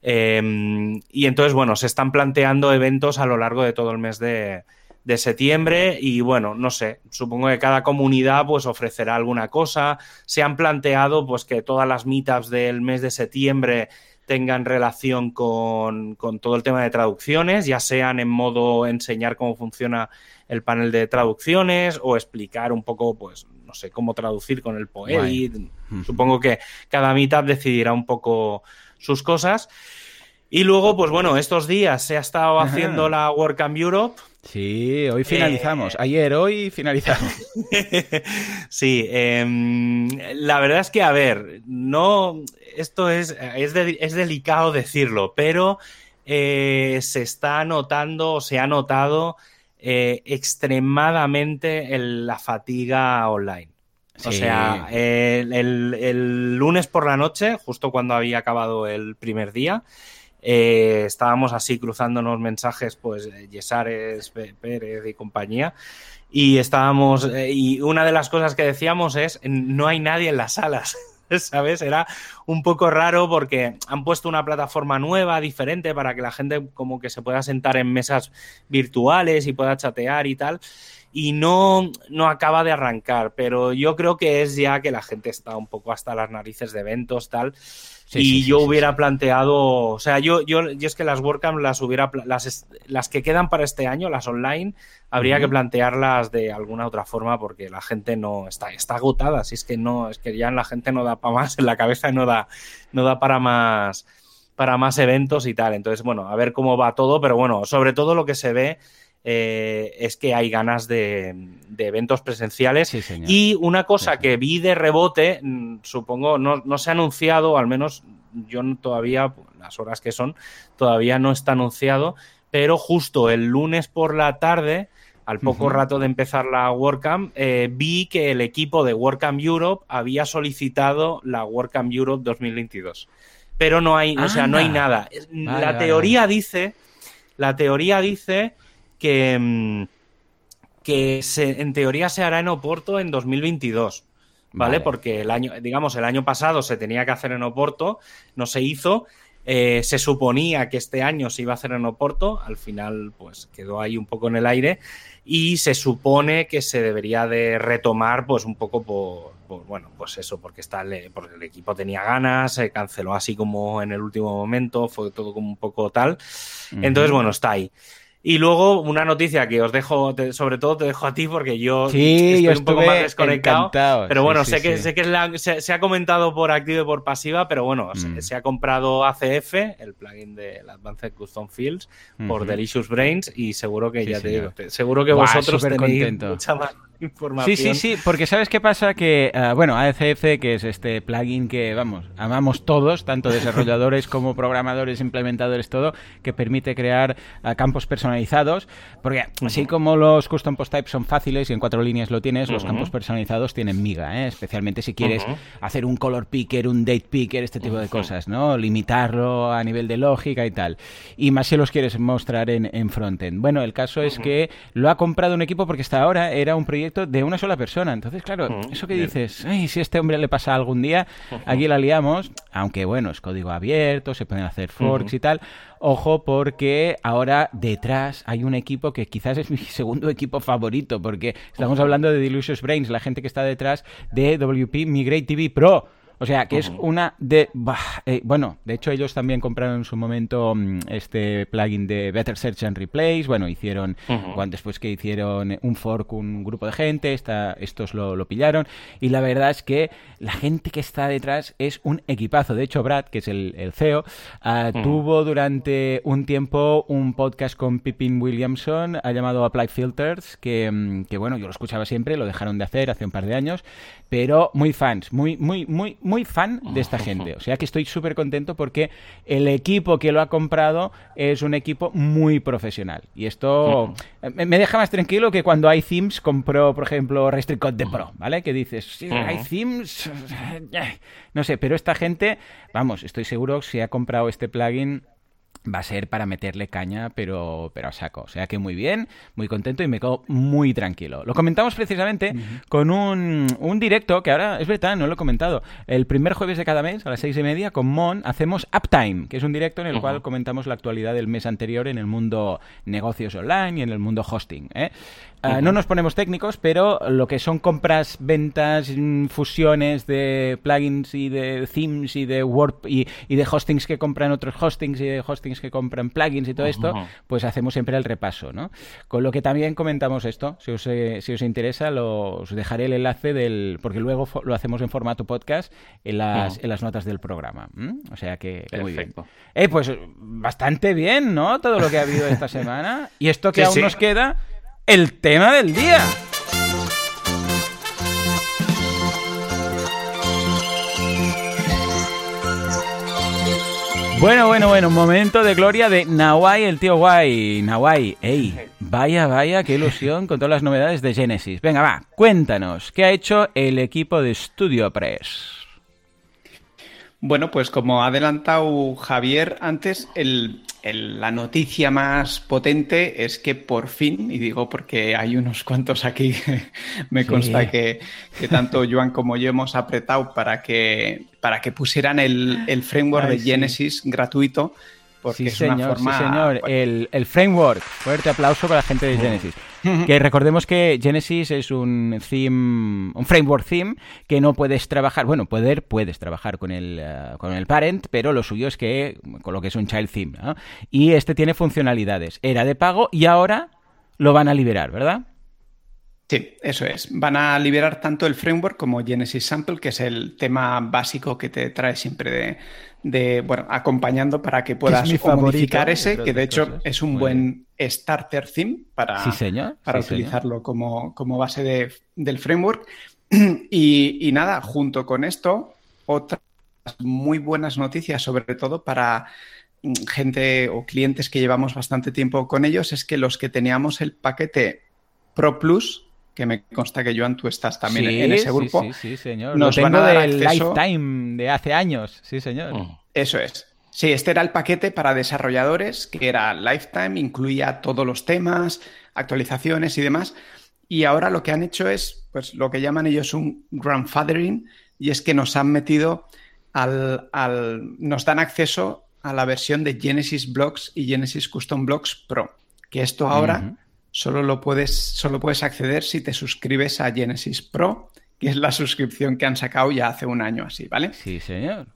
Em, y entonces, bueno, se están planteando eventos a lo largo de todo el mes de, de septiembre y bueno, no sé, supongo que cada comunidad pues ofrecerá alguna cosa. Se han planteado pues que todas las meetups del mes de septiembre tengan relación con, todo el tema de traducciones, ya sean en modo enseñar cómo funciona el panel de traducciones o explicar un poco, pues, no sé, cómo traducir con el Poedit. Supongo que cada meetup decidirá un poco sus cosas. Y luego, pues bueno, estos días se ha estado haciendo la WordCamp Europe. Sí, hoy finalizamos. Eh, Ayer, hoy finalizamos. [LAUGHS] sí, em, la verdad es que, a ver, no, esto es, es, delicado decirlo, pero eh, se está notando, se ha notado eh, extremadamente la fatiga online. O sea, el, lunes por la noche, justo cuando había acabado el primer día, eh, estábamos así cruzándonos mensajes, pues Yesares, Pérez y compañía. Y estábamos, eh, y una de las cosas que decíamos es, no hay nadie en las salas. [LAUGHS] ¿Sabes? Era un poco raro porque han puesto una plataforma nueva, diferente, para que la gente como que se pueda sentar en mesas virtuales y pueda chatear y tal. Y no, no acaba de arrancar, pero yo creo que es ya que la gente está un poco hasta las narices de eventos, tal. Y yo hubiera planteado, o sea, yo, yo, yo es que las WordCamp las hubiera, las, las que quedan para este año, las online, habría que plantearlas de alguna otra forma porque la gente no está, está agotada, si es que no, es que ya la gente no da para más, [LAUGHS] en la cabeza no da, no da para más para más eventos y tal. Entonces, bueno, a ver cómo va todo, pero bueno, sobre todo lo que se ve eh, es que hay ganas de, eventos presenciales. y una cosa que vi de rebote, mm, supongo, no, no, se ha anunciado, al menos yo todavía, las horas que son, todavía no está anunciado, pero justo el lunes por la tarde, al poco rato de empezar la WordCamp, eh, vi que el equipo de WordCamp Europe había solicitado la WordCamp Europe 2022 pero no hay, o sea, no hay nada. la teoría dice, la teoría dice que, mm, que se, en teoría se hará en Oporto en 2022. ¿Vale? Porque el año, digamos, el año pasado se tenía que hacer en Oporto, no se hizo. Eh, se suponía que este año se iba a hacer en Oporto, al final, pues quedó ahí un poco en el aire. Y se supone que se debería de retomar, pues un poco por, bueno, pues eso, porque, está el, porque el equipo tenía ganas, se canceló así como en el último momento, fue todo como un poco tal. Entonces, bueno, está ahí. Y luego una noticia que os dejo, sobre todo te dejo a ti porque yo estoy un poco más desconectado. Pero bueno, sé que, sé que se, ha comentado por activo y por pasiva, pero bueno, mm. se, ha comprado ACF, el plugin de Advanced Custom Fields, por Delicious Brains y seguro que ya te digo, seguro que vosotros tenéis mucha más información. Sí, sí, sí, porque ¿sabes qué pasa? Que, uh, bueno, ACF, que es este plugin que, vamos, amamos todos, tanto desarrolladores [LAUGHS] como programadores, implementadores, todo, que permite crear uh, campos personalizados porque así como los custom post types son fáciles y en cuatro líneas lo tienes, los campos personalizados tienen miga, ¿eh? especialmente si quieres hacer un color picker, un date picker, este tipo de cosas, ¿no? Limitarlo a nivel de lógica y tal. Y más si los quieres mostrar en, en frontend. Bueno, el caso es que lo ha comprado un equipo porque hasta ahora era un proyecto de una sola persona. Entonces, claro, eso que dices, Ay, si a este hombre le pasa algún día, aquí la liamos, aunque bueno, es código abierto, se pueden hacer forks y tal. Ojo porque ahora detrás hay un equipo que quizás es mi [LAUGHS] segundo equipo favorito porque estamos hablando de Delicious Brains, la gente que está detrás de WP Migrate TV Pro. O sea, que es una de... Eh, bueno, de hecho ellos también compraron en su momento mm, este plugin de Better Search and Replace. Bueno, hicieron, después que hicieron un fork un grupo de gente, esta, estos lo, pillaron. Y la verdad es que la gente que está detrás es un equipazo. De hecho, Brad, que es el, CEO, ah, tuvo durante un tiempo un podcast con Pippin Williamson ha llamado Apply Filters, que, mm, que bueno, yo lo escuchaba siempre, lo dejaron de hacer hace un par de años, pero muy fans, muy, muy, muy muy fan de esta gente. O sea que estoy súper contento porque el equipo que lo ha comprado es un equipo muy profesional. Y esto me deja más tranquilo que cuando hay themes compró, por ejemplo, Restrict Code Pro, ¿vale? Que dices, sí, hay themes, [LAUGHS] no sé, pero esta gente, vamos, estoy seguro que si ha comprado este plugin va a ser para meterle caña, pero, pero a saco. O sea que muy bien, muy contento y me quedo muy tranquilo. Lo comentamos precisamente con un, un, directo que ahora, es verdad, no lo he comentado. El primer jueves de cada mes, a las seis y media, con Mon, hacemos Uptime, que es un directo en el cual comentamos la actualidad del mes anterior en el mundo negocios online y en el mundo hosting. ¿eh? Ah, no nos ponemos técnicos, pero lo que son compras, ventas, mm, fusiones de plugins y de themes y de Word y, de hostings que compran otros hostings y de hostings que compran plugins y todo esto, pues hacemos siempre el repaso, ¿no? Con lo que también comentamos esto, si os, eh, si os interesa, os dejaré el enlace del, porque luego lo hacemos en formato podcast en las, en las notas del programa. O sea que, muy bien. Eh, pues bastante bien, ¿no? Todo lo que ha habido esta [LAUGHS] semana. Y esto que aún nos queda el tema del día. Bueno, bueno, bueno, momento de gloria de Nawai, el tío guay. Nawai, ey, vaya, vaya, qué ilusión con todas las novedades de Genesis. Venga, va, cuéntanos, ¿qué ha hecho el equipo de Studio Press? Bueno, pues como ha adelantado Javier antes, la noticia más potente es que por fin, y digo porque hay unos cuantos aquí [LAUGHS] me consta que, tanto Joan como yo hemos apretado para que, para que pusieran el, framework de Genesis gratuito, Porque sí, es señor, una forma... sí, señor. El, el, framework. Fuerte aplauso para la gente de Genesis. que recordemos que Genesis es un theme, un framework theme que no puedes trabajar, bueno, poder puedes trabajar con el, eh, con el parent, pero lo suyo es que con lo que es un child theme, ¿no? Y este tiene funcionalidades. Era de pago y ahora lo van a liberar, ¿verdad? Sí, eso es. Van a liberar tanto el framework como Genesis Sample, que es el tema básico que te trae siempre de, bueno, acompañando para que puedas modificar ese, que de hecho es un buen starter theme para, para utilizarlo Como, como, base de, del framework. Y, nada, junto con esto, otras muy buenas noticias, sobre todo para gente o clientes que llevamos bastante tiempo con ellos, es que los que teníamos el paquete Pro Plus, que me consta que Joan, tú estás también en ese grupo. Sí, sí, señor. Nos Lo tengo del Lifetime de hace años, sí, señor. Mm. Eso es. Sí, este era el paquete para desarrolladores, que era Lifetime, incluía todos los temas, actualizaciones y demás. Y ahora lo que han hecho es, pues, lo que llaman ellos un grandfathering, y es que nos han metido al, nos dan acceso a la versión de Genesis Blocks y Genesis Custom Blocks Pro. Que esto ahora solo lo puedes, solo puedes acceder si te suscribes a Genesis Pro, que es la suscripción que han sacado ya hace un año así, ¿vale? Sí, señor.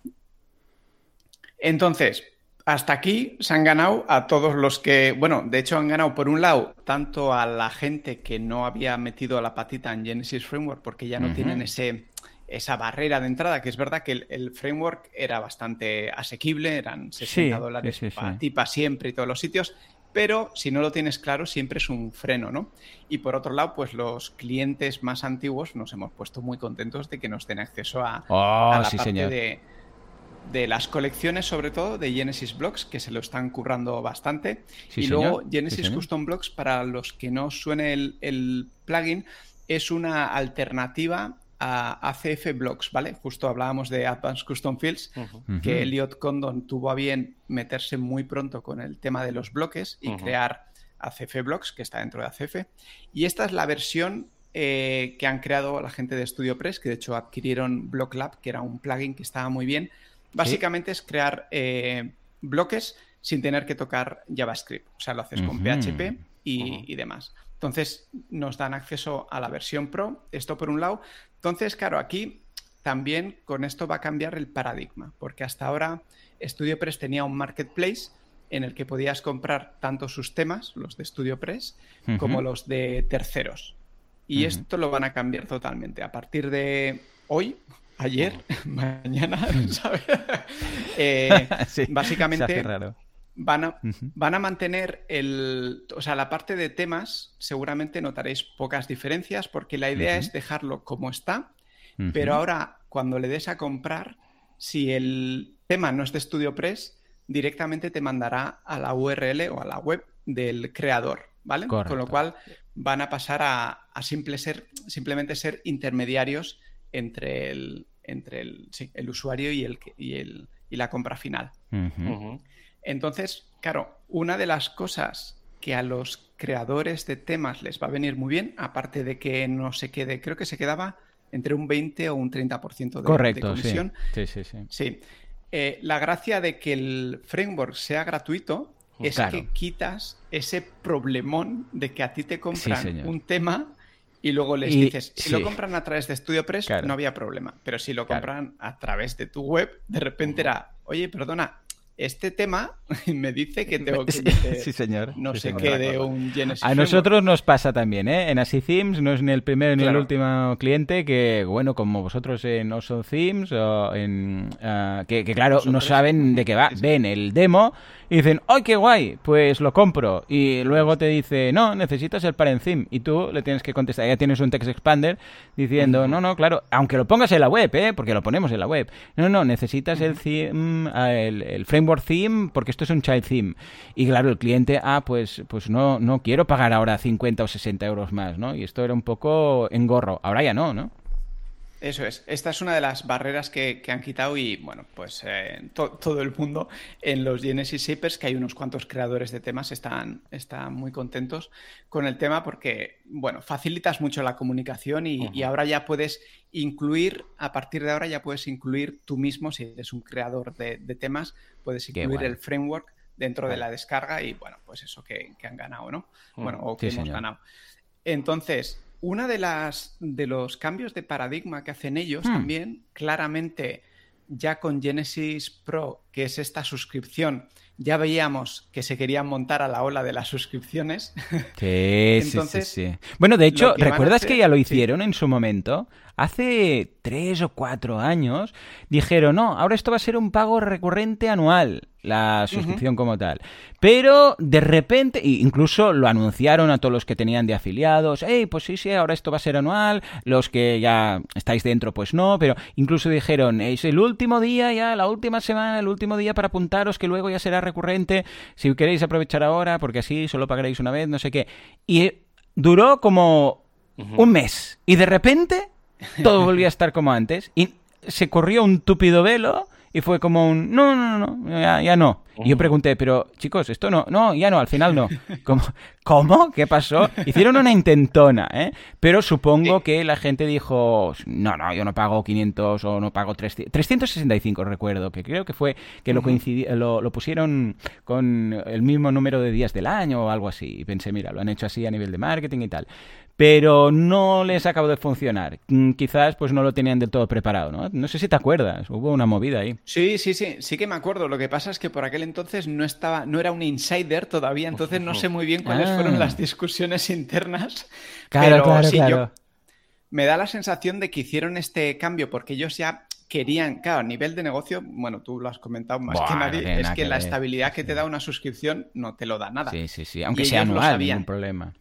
Entonces, hasta aquí se han ganado a todos los que, bueno, de hecho han ganado por un lado tanto a la gente que no había metido la patita en Genesis Framework porque ya no tienen ese, esa barrera de entrada, que es verdad que el, framework era bastante asequible, eran 60 dólares para ti, para siempre y todos los sitios, pero si no lo tienes claro siempre es un freno, ¿no? Y por otro lado, pues los clientes más antiguos nos hemos puesto muy contentos de que nos den acceso a, oh, la parte de, las colecciones, sobre todo de Genesis Blocks, que se lo están currando bastante. y luego Genesis Custom Blocks, para los que no suene el plugin, es una alternativa a ACF Blocks, ¿vale? Justo hablábamos de Advanced Custom Fields, que Elliot Condon tuvo a bien meterse muy pronto con el tema de los bloques y crear ACF Blocks, que está dentro de ACF. Y esta es la versión eh, que han creado la gente de StudioPress, que de hecho adquirieron BlockLab, que era un plugin que estaba muy bien. Básicamente es crear eh, bloques sin tener que tocar JavaScript. O sea, lo haces con PHP y demás. Entonces nos dan acceso a la versión Pro, esto por un lado. Entonces, claro, aquí también con esto va a cambiar el paradigma, porque hasta ahora StudioPress tenía un marketplace en el que podías comprar tanto sus temas, los de StudioPress, como los de terceros. Y esto lo van a cambiar totalmente. A partir de hoy, ayer, [LAUGHS] mañana, ¿sabes? [LAUGHS] Eh, básicamente Van a, van a, mantener el. O sea, la parte de temas, seguramente notaréis pocas diferencias, porque la idea es dejarlo como está, pero ahora, cuando le des a comprar, si el tema no es de StudioPress, directamente te mandará a la URL o a la web del creador, ¿vale? Con lo cual van a pasar a, simple ser, simplemente ser intermediarios entre el, entre el, el usuario y, el, y, el, y la compra final. Entonces, claro, una de las cosas que a los creadores de temas les va a venir muy bien, aparte de que no se quede, creo que se quedaba entre un 20 o un 30% de, Correcto, comisión. Sí, sí, sí. sí. Eh, la gracia de que el framework sea gratuito es que quitas ese problemón de que a ti te compran un tema y luego les dices, si lo compran a través de StudioPress, no había problema. Pero si lo compran a través de tu web, de repente era, oye, perdona, este tema [LAUGHS] me dice que tengo que sí, señor. no sé qué de un Genesis. A nosotros nos pasa también, ¿eh? En Así Themes no es ni el primero ni el último cliente que, bueno, como vosotros en Oso Themes o en... Ah, que, claro, no saben [LAUGHS] de qué va. Ven el demo y dicen, ¡ay, qué guay! Pues lo compro. Y luego te dice, no, necesitas el parent theme. Y tú le tienes que contestar, ya tienes un text expander diciendo, no, no, claro, aunque lo pongas en la web, ¿eh? Porque lo ponemos en la web. No, no, necesitas el, theme, ah, el, framework theme porque esto es un child theme. Y claro, el cliente, ah, pues, pues no, no quiero pagar ahora 50 o 60 euros más, ¿no? Y esto era un poco engorro. Ahora ya no, ¿no? Eso es. Esta es una de las barreras que, han quitado y, bueno, pues eh, todo el mundo en los Genesis Shapers, que hay unos cuantos creadores de temas, están, están muy contentos con el tema porque, bueno, facilitas mucho la comunicación y, ahora ya puedes incluir, a partir de ahora ya puedes incluir tú mismo, si eres un creador de, temas, puedes incluir el framework dentro de la descarga y bueno, pues eso que, han ganado, ¿no? Bueno, o que hemos ganado. Entonces, una de las de los cambios de paradigma que hacen ellos hmm. también, claramente ya con Genesis Pro, que es esta suscripción, ya veíamos que se querían montar a la ola de las suscripciones. [LAUGHS] Sí, sí, sí, Bueno, de hecho, ¿recuerdas que ya lo hicieron en su momento? Hace tres o cuatro años dijeron, no, ahora esto va a ser un pago recurrente anual, la suscripción como tal. Pero de repente, incluso lo anunciaron a todos los que tenían de afiliados, hey, pues sí, sí, ahora esto va a ser anual, los que ya estáis dentro, pues no, pero incluso dijeron, es el último día ya, la última semana, el último día para apuntaros que luego ya será recurrente, si queréis aprovechar ahora, porque así solo pagaréis una vez, no sé qué. Y duró como un mes. Y de repente todo [LAUGHS] volvía a estar como antes. Y se corrió un túpido velo y fue como un, no, no, no, ya, no. Y yo pregunté, pero chicos, esto no, no, ya no, al final no. [LAUGHS] ¿Cómo? ¿Cómo? ¿Qué pasó? Hicieron una intentona, ¿eh? Pero supongo que la gente dijo, no, no, yo no pago 500 o no pago 300, 365 recuerdo, que creo que fue que lo, lo, lo pusieron con el mismo número de días del año o algo así. Y pensé, mira, lo han hecho así a nivel de marketing y tal pero no les acabó de funcionar. Mm, quizás pues no lo tenían del todo preparado, ¿no? No sé si te acuerdas, hubo una movida ahí. Sí, sí, sí, sí que me acuerdo. Lo que pasa es que por aquel entonces no estaba, no era un insider todavía, entonces no sé muy bien cuáles fueron ah. las discusiones internas. Claro, claro, claro. me da la sensación de que hicieron este cambio porque ellos ya querían, claro, a nivel de negocio, bueno, tú lo has comentado más que nadie, es que, la estabilidad que te da una suscripción no te lo da nada. Sí, sí, sí, aunque sea anual, ningún problema.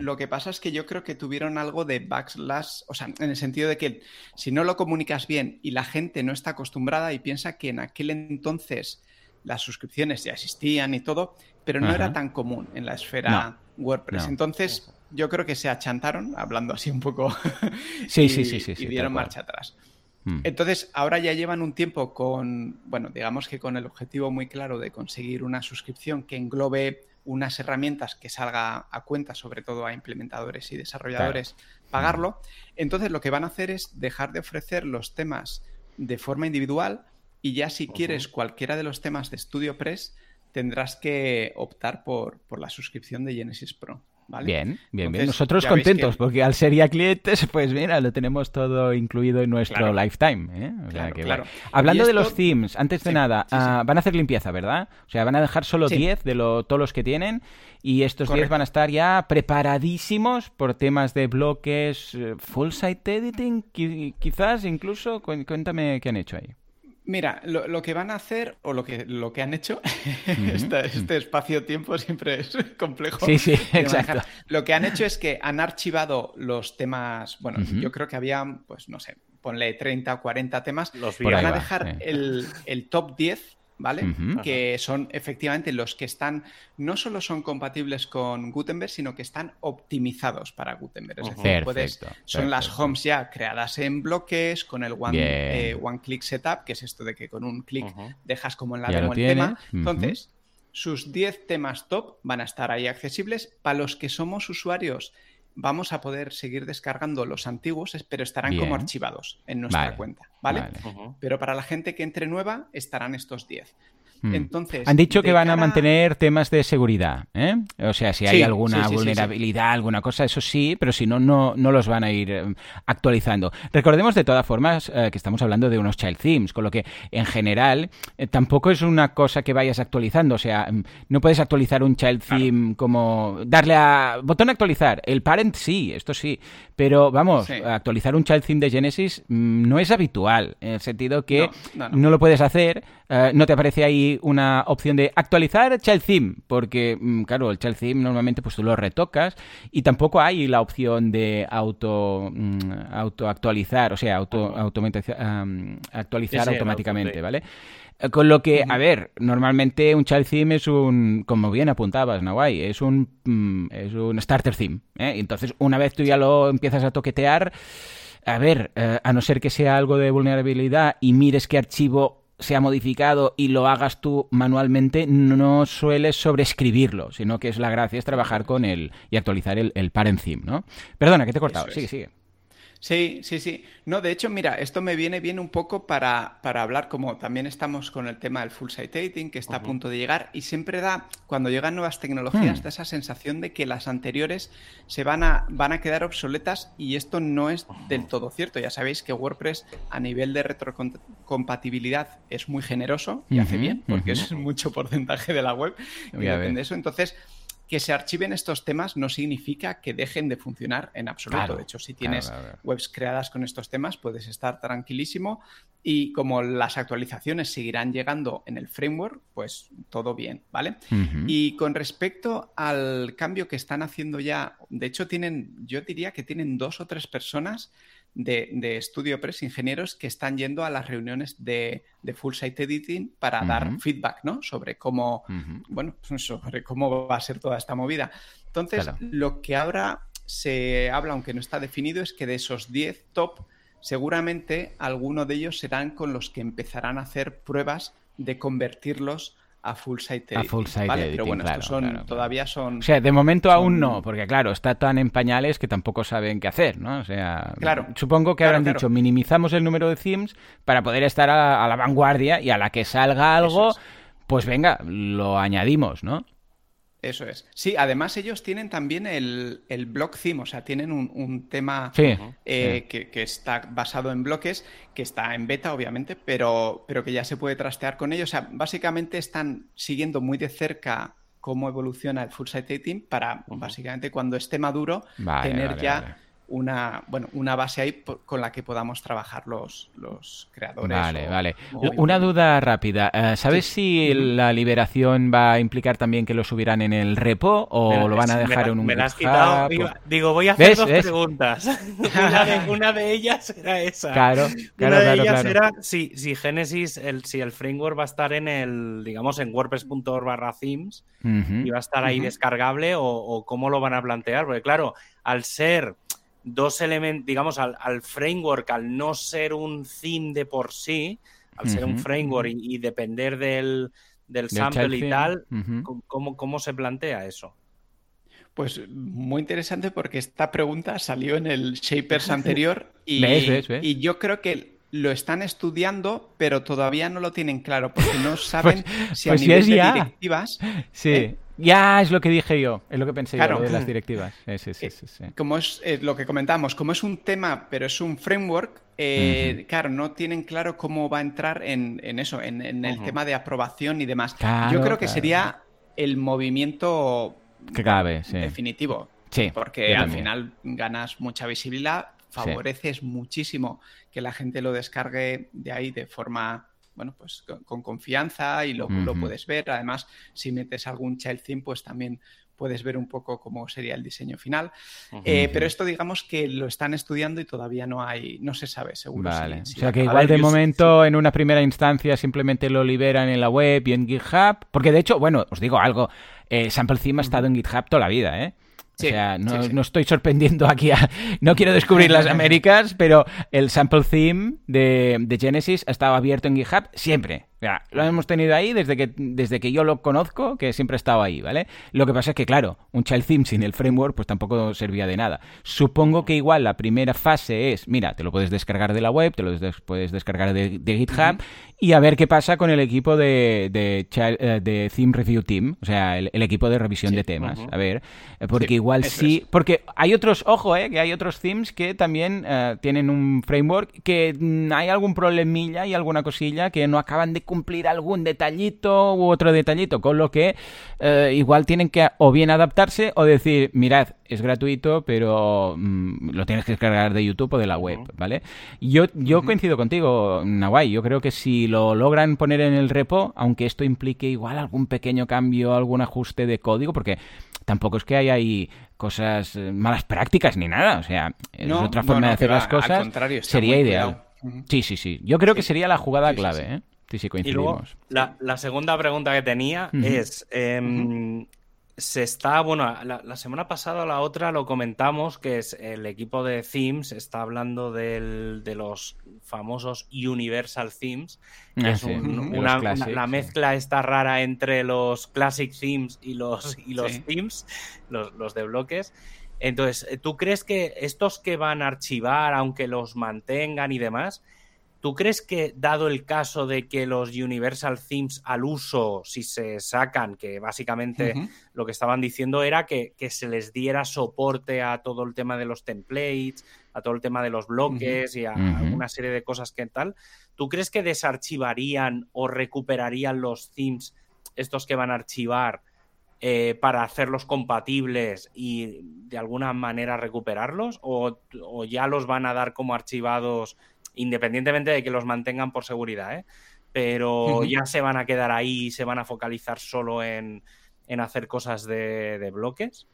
Lo que pasa es que yo creo que tuvieron algo de backslash, o sea, en el sentido de que si no lo comunicas bien y la gente no está acostumbrada y piensa que en aquel entonces las suscripciones ya existían y todo, pero no era tan común en la esfera WordPress. Entonces, yo creo que se achantaron, hablando así un poco, [LAUGHS] sí, sí, sí, sí, y dieron marcha atrás. Hmm. Entonces, ahora ya llevan un tiempo con, bueno, digamos que con el objetivo muy claro de conseguir una suscripción que englobe unas herramientas que salga a cuenta, sobre todo a implementadores y desarrolladores, pagarlo. Entonces, lo que van a hacer es dejar de ofrecer los temas de forma individual y ya si quieres cualquiera de los temas de StudioPress, tendrás que optar por, por la suscripción de Genesis Pro. Bien, bien, bien. Nosotros contentos, porque al ser ya clientes, [LAUGHS] pues mira, lo tenemos todo incluido en nuestro lifetime. ¿eh? claro, Hablando de los themes, antes de nada, ah, van a hacer limpieza, ¿verdad? O sea, van a dejar solo 10 de lo, todos los que tienen y estos 10 van a estar ya preparadísimos por temas de bloques, eh, full site editing, quizás incluso. Cuéntame qué han hecho ahí. Mira, lo, que van a hacer, o lo que, lo que han hecho, [LAUGHS] este, espacio-tiempo siempre es [LAUGHS] complejo. Sí, sí, [LAUGHS] exacto. Lo que han hecho es que han archivado los temas, bueno, yo creo que había, pues no sé, ponle 30 o 40 temas, los van a dejar el, el, top 10 ¿vale? Que son efectivamente los que están, no solo son compatibles con Gutenberg, sino que están optimizados para Gutenberg. Es decir, son las homes ya creadas en bloques, con el one, eh, one Click Setup, que es esto de que con un clic dejas como en la demo el tema. Entonces, sus 10 temas top van a estar ahí accesibles. Para los que somos usuarios vamos a poder seguir descargando los antiguos, pero estarán como archivados en nuestra cuenta, ¿vale? Pero para la gente que entre nueva, estarán estos 10. Hmm. Entonces, Han dicho que van a mantener temas de seguridad, ¿eh? O sea, si hay alguna vulnerabilidad, alguna cosa, eso sí, pero si no, no, no los van a ir eh, actualizando. Recordemos de todas formas eh, que estamos hablando de unos child themes, con lo que en general tampoco es una cosa que vayas actualizando. O sea, mm, no puedes actualizar un child theme como darle a botón actualizar. El parent sí, esto sí, pero vamos, actualizar un child theme de Genesis mm, no es habitual, en el sentido que no lo puedes hacer eh, no te aparece ahí una opción de actualizar Child Theme, porque, mm, claro, el Child Theme normalmente pues tú lo retocas y tampoco hay la opción de auto, mm, auto actualizar, o sea, auto, actualizar automáticamente, ¿vale? Eh, con lo que, a ver, normalmente un child theme es un, como bien apuntabas, Nawai, es un, mm, es un starter theme. ¿eh? Entonces, una vez tú ya lo empiezas a toquetear, a ver, a no ser que sea algo de vulnerabilidad y mires qué archivo se ha modificado y lo hagas tú manualmente, no sueles sobreescribirlo, sino que es la gracia es trabajar con él y actualizar el, el parent theme, ¿no? Perdona, que te he cortado. Sigue, sigue. Sí, sí, sí. No, de hecho, mira, esto me viene bien un poco para, para hablar, como también estamos con el tema del full site que está a punto de llegar, y siempre da, cuando llegan nuevas tecnologías, hmm. da esa sensación de que las anteriores se van a, van a quedar obsoletas, y esto no es del todo cierto. Ya sabéis que WordPress a nivel de retrocompatibilidad es muy generoso y hace bien, porque es mucho porcentaje de la web y depende de eso. Entonces, que se archiven estos temas no significa que dejen de funcionar en absoluto. de hecho, si tienes webs creadas con estos temas, puedes estar tranquilísimo y como las actualizaciones seguirán llegando en el framework, pues todo bien, ¿vale? Y con respecto al cambio que están haciendo ya, de hecho tienen, yo diría que tienen dos o tres personas de, de Studio Press, ingenieros que están yendo a las reuniones de, Full Site Editing para dar feedback, ¿no? Sobre cómo, bueno, sobre cómo va a ser toda esta movida. Entonces, lo que ahora se habla, aunque no está definido, es que de esos 10 top, seguramente alguno de ellos serán con los que empezarán a hacer pruebas de convertirlos a full site editing. A full site editing, Pero bueno, estos son, todavía son... O sea, de momento aún no, porque claro, está tan en pañales que tampoco saben qué hacer, ¿no? O sea, claro, supongo que habrán dicho, minimizamos el número de themes para poder estar a, la vanguardia y a la que salga algo, pues venga, lo añadimos, ¿no? Eso es. Sí, además ellos tienen también el, el block theme, o sea, tienen un, tema eh, Que, está basado en bloques, que está en beta, obviamente, pero, pero que ya se puede trastear con ellos. O sea, básicamente están siguiendo muy de cerca cómo evoluciona el full site dating para, básicamente, cuando esté maduro, tener ya una, bueno, una base ahí con la que podamos trabajar los, los creadores. Vale, vale. Una duda rápida. Eh, ¿Sabes si la liberación va a implicar también que lo subirán en el repo o lo van a dejar en un me quitado. Digo, voy a hacer dos preguntas. [LAUGHS] una, de, ellas era esa. Claro, claro, una de ellas era si, si Genesis, el, si el framework va a estar en el, digamos, en wordpress.org barra themes y va a estar ahí descargable o, o cómo lo van a plantear. Porque claro, al ser dos elementos, digamos, al, framework, al no ser un theme de por sí, al ser un framework y, depender del, del sample y tal, ¿cómo, se plantea eso? Pues muy interesante porque esta pregunta salió en el Shapers anterior [LAUGHS] y, y yo creo que lo están estudiando, pero todavía no lo tienen claro porque no [LAUGHS] saben pues, si a pues nivel de directivas. Sí. ¿eh? Ya es lo que dije yo, es lo que pensé yo de las directivas. Sí, sí, sí, como es eh, lo que comentamos, como es un tema, pero es un framework, eh, claro, no tienen claro cómo va a entrar en, eso, en, el tema de aprobación y demás. yo creo que sería el movimiento definitivo. Sí, porque al final ganas mucha visibilidad, favoreces muchísimo que la gente lo descargue de ahí de forma bueno, pues con, confianza y lo, puedes ver. Además, si metes algún child theme, pues también puedes ver un poco cómo sería el diseño final. Eh, pero esto digamos que lo están estudiando y todavía no hay, no se sabe seguro. Vale. o sea que igual de momento en una primera instancia simplemente lo liberan en la web y en GitHub. Porque de hecho, bueno, os digo algo, eh, Sample Theme ha estado en GitHub toda la vida, ¿eh? O sea, no, estoy sorprendiendo aquí a... No quiero descubrir las Américas, pero el sample theme de, de Genesis ha estado abierto en GitHub siempre lo hemos tenido ahí desde que, desde que yo lo conozco, que siempre ha estado ahí, ¿vale? Lo que pasa es que, claro, un child theme sin el framework, pues tampoco servía de nada. Supongo que igual la primera fase es, mira, te lo puedes descargar de la web, te lo puedes descargar de, GitHub y a ver qué pasa con el equipo de, de, eh, Theme Review Team, o sea, el, equipo de revisión de temas. A ver, eh, porque igual sí, porque hay otros, ojo, eh, que hay otros themes que también eh, tienen un framework que mm, hay algún problemilla y alguna cosilla que no acaban de cumplir algún detallito u otro detallito, con lo que eh, igual tienen que o bien adaptarse o decir, mirad, es gratuito, pero mm, lo tienes que descargar de YouTube o de la web, ¿vale? Yo, yo coincido contigo, Nawai, yo creo que si lo logran poner en el repo, aunque esto implique igual algún pequeño cambio, algún ajuste de código, porque tampoco es que haya ahí cosas, eh, malas prácticas ni nada, o sea, es otra forma de hacer las cosas, sería ideal. Sí, sí, sí. Yo creo que sería la jugada clave, ¿eh? Y luego, la, segunda pregunta que tenía es, em, se está, bueno, la, semana pasada la otra lo comentamos, que es el equipo de themes está hablando del, de los famosos Universal Themes, que ah, es una, la mezcla está rara entre los Classic Themes y los, y los themes, los, los de bloques. Entonces, ¿tú crees que estos que van a archivar, aunque los mantengan y demás, ¿tú crees que dado el caso de que los Universal Themes al uso, si se sacan, que básicamente lo que estaban diciendo era que, se les diera soporte a todo el tema de los templates, a todo el tema de los bloques y a, una serie de cosas que tal, ¿tú crees que desarchivarían o recuperarían los themes estos que van a archivar? Eh, para hacerlos compatibles y de alguna manera recuperarlos? O, ya los van a dar como archivados independientemente de que los mantengan por seguridad? ¿eh? Pero ya se van a quedar ahí y se van a focalizar solo en, hacer cosas de, bloques.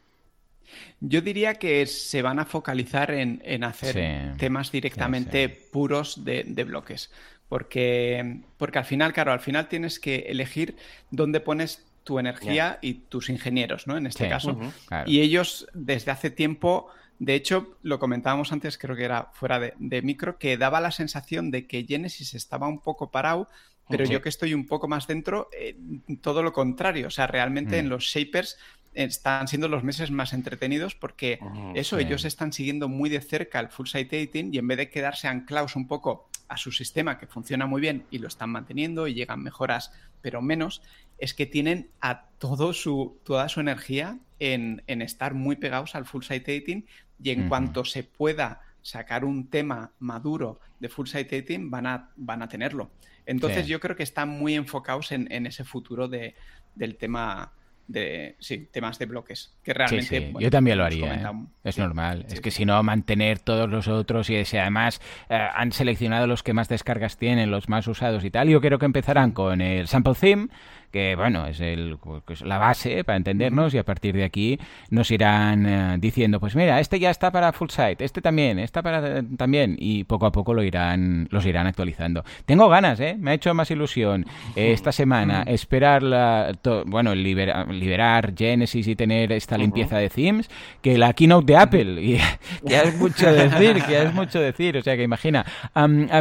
Yo diría que se van a focalizar en, hacer temas directamente puros de, bloques. Porque, porque al final, claro, al final tienes que elegir dónde pones tu energía y tus ingenieros, ¿no? En este caso. Y ellos desde hace tiempo, de hecho, lo comentábamos antes, creo que era fuera de, micro, que daba la sensación de que Genesis estaba un poco parado, pero yo que estoy un poco más dentro, eh, todo lo contrario. O sea, realmente en mm. los Shapers están siendo los meses más entretenidos porque eso, ellos están siguiendo muy de cerca el full site editing y en vez de quedarse anclados un poco a su sistema que funciona muy bien y lo están manteniendo y llegan mejoras, pero menos, es que tienen a todo su, toda su energía en, estar muy pegados al full site editing y en cuanto se pueda sacar un tema maduro de full site editing van a, van a tenerlo. Entonces yo creo que están muy enfocados en, ese futuro de, del tema de sí, temas de bloques. Que realmente. Yo también lo haría. ¿eh? Es normal. es que si no, mantener todos los otros y si además eh, han seleccionado los que más descargas tienen, los más usados y tal, yo creo que empezarán con el sample theme que bueno, es el, pues, la base para entendernos y a partir de aquí nos irán eh, diciendo, pues mira, este ya está para full site, este también, está para también y poco a poco lo irán los irán actualizando. Tengo ganas, ¿eh? Me ha hecho más ilusión eh, [LAUGHS] esta semana esperar la, bueno, liberar Genesis y tener esta limpieza de themes que la keynote de Apple y [LAUGHS] que es mucho decir, que es mucho decir, o sea que imagina,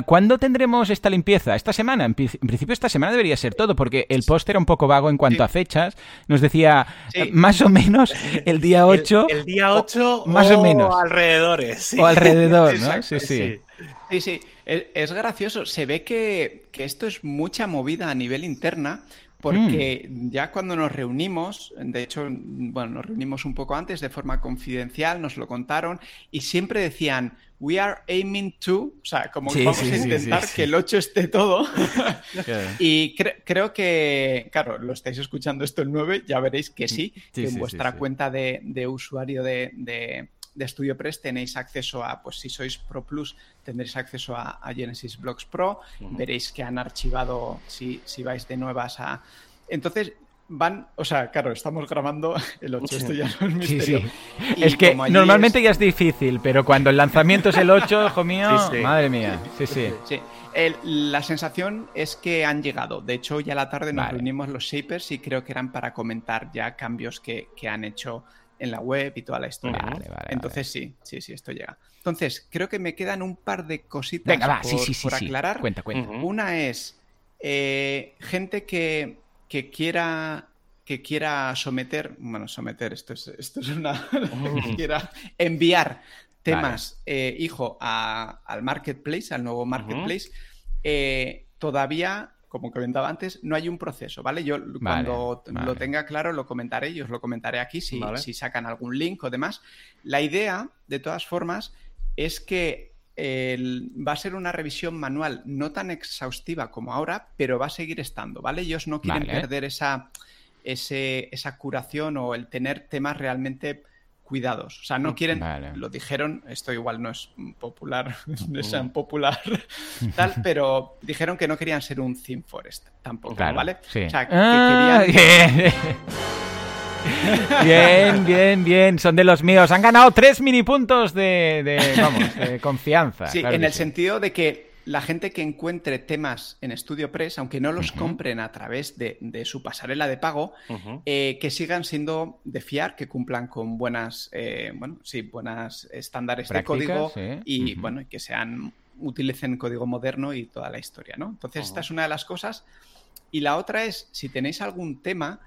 ¿cuándo tendremos esta limpieza? Esta semana, en principio esta semana debería ser todo porque el póster un poco vago en cuanto a fechas. Nos decía más o menos [LAUGHS] el día 8. El, día 8 más o, menos. alrededores. O alrededor, [LAUGHS] ¿no? Sí, sí. Sí, sí. Es, gracioso. Se ve que, que esto es mucha movida a nivel interna porque mm. ya cuando nos reunimos, de hecho, bueno, nos reunimos un poco antes de forma confidencial, nos lo contaron y siempre decían, we are aiming to, o sea, como que vamos a intentar que el 8 esté todo. [LAUGHS] [LAUGHS] y creo que, claro, lo estáis escuchando esto el 9, ya veréis que sí, que en vuestra cuenta de, usuario de, de, Studio Press tenéis acceso a, pues si sois Pro Plus, tendréis acceso a, Genesis Blocks Pro, veréis que han archivado, si, si vais de nuevas a... Entonces, van, o sea, claro, estamos grabando [LAUGHS] el 8, esto ya no es misterio. Es que normalmente ya es difícil, pero cuando el lanzamiento es el 8, [LAUGHS] hijo mío, madre mía. Sí, sí. sí. la sensación es que han llegado. De hecho, ya a la tarde nos reunimos los shapers y creo que eran para comentar ya cambios que, han hecho en la web y toda la historia. Entonces sí, sí, sí, esto llega. Entonces, creo que me quedan un par de cositas por, aclarar. Cuenta, cuenta. Una es eh, gente que que quiera que quiera someter, bueno, someter, esto es, esto es una, [LAUGHS] que quiera enviar temas, eh, hijo, al marketplace, al nuevo marketplace, eh, todavía, como comentaba antes, no hay un proceso, ¿vale? Yo cuando lo tenga claro lo comentaré y os lo comentaré aquí si, si sacan algún link o demás. La idea, de todas formas, es que va a ser una revisión manual no tan exhaustiva como ahora, pero va a seguir estando, ¿vale? Ellos no quieren perder esa, esa curación o el tener temas realmente cuidados. O sea, no quieren, lo dijeron, esto igual no es popular, [LAUGHS] no es tan popular, [LAUGHS] tal, pero dijeron que no querían ser un Theme Forest tampoco, ¿vale? O sea, que ah, querían... [LAUGHS] Bien, bien, bien. Son de los míos. Han ganado tres mini puntos de, vamos, de confianza. Sí, en el sentido de que la gente que encuentre temas en StudioPress, aunque no los compren a través de, su pasarela de pago, eh, que sigan siendo de fiar, que cumplan con buenas, eh, bueno, sí, buenas estándares de código y, bueno, que sean utilicen código moderno y toda la historia, ¿no? Entonces, esta es una de las cosas. Y la otra es, si tenéis algún tema,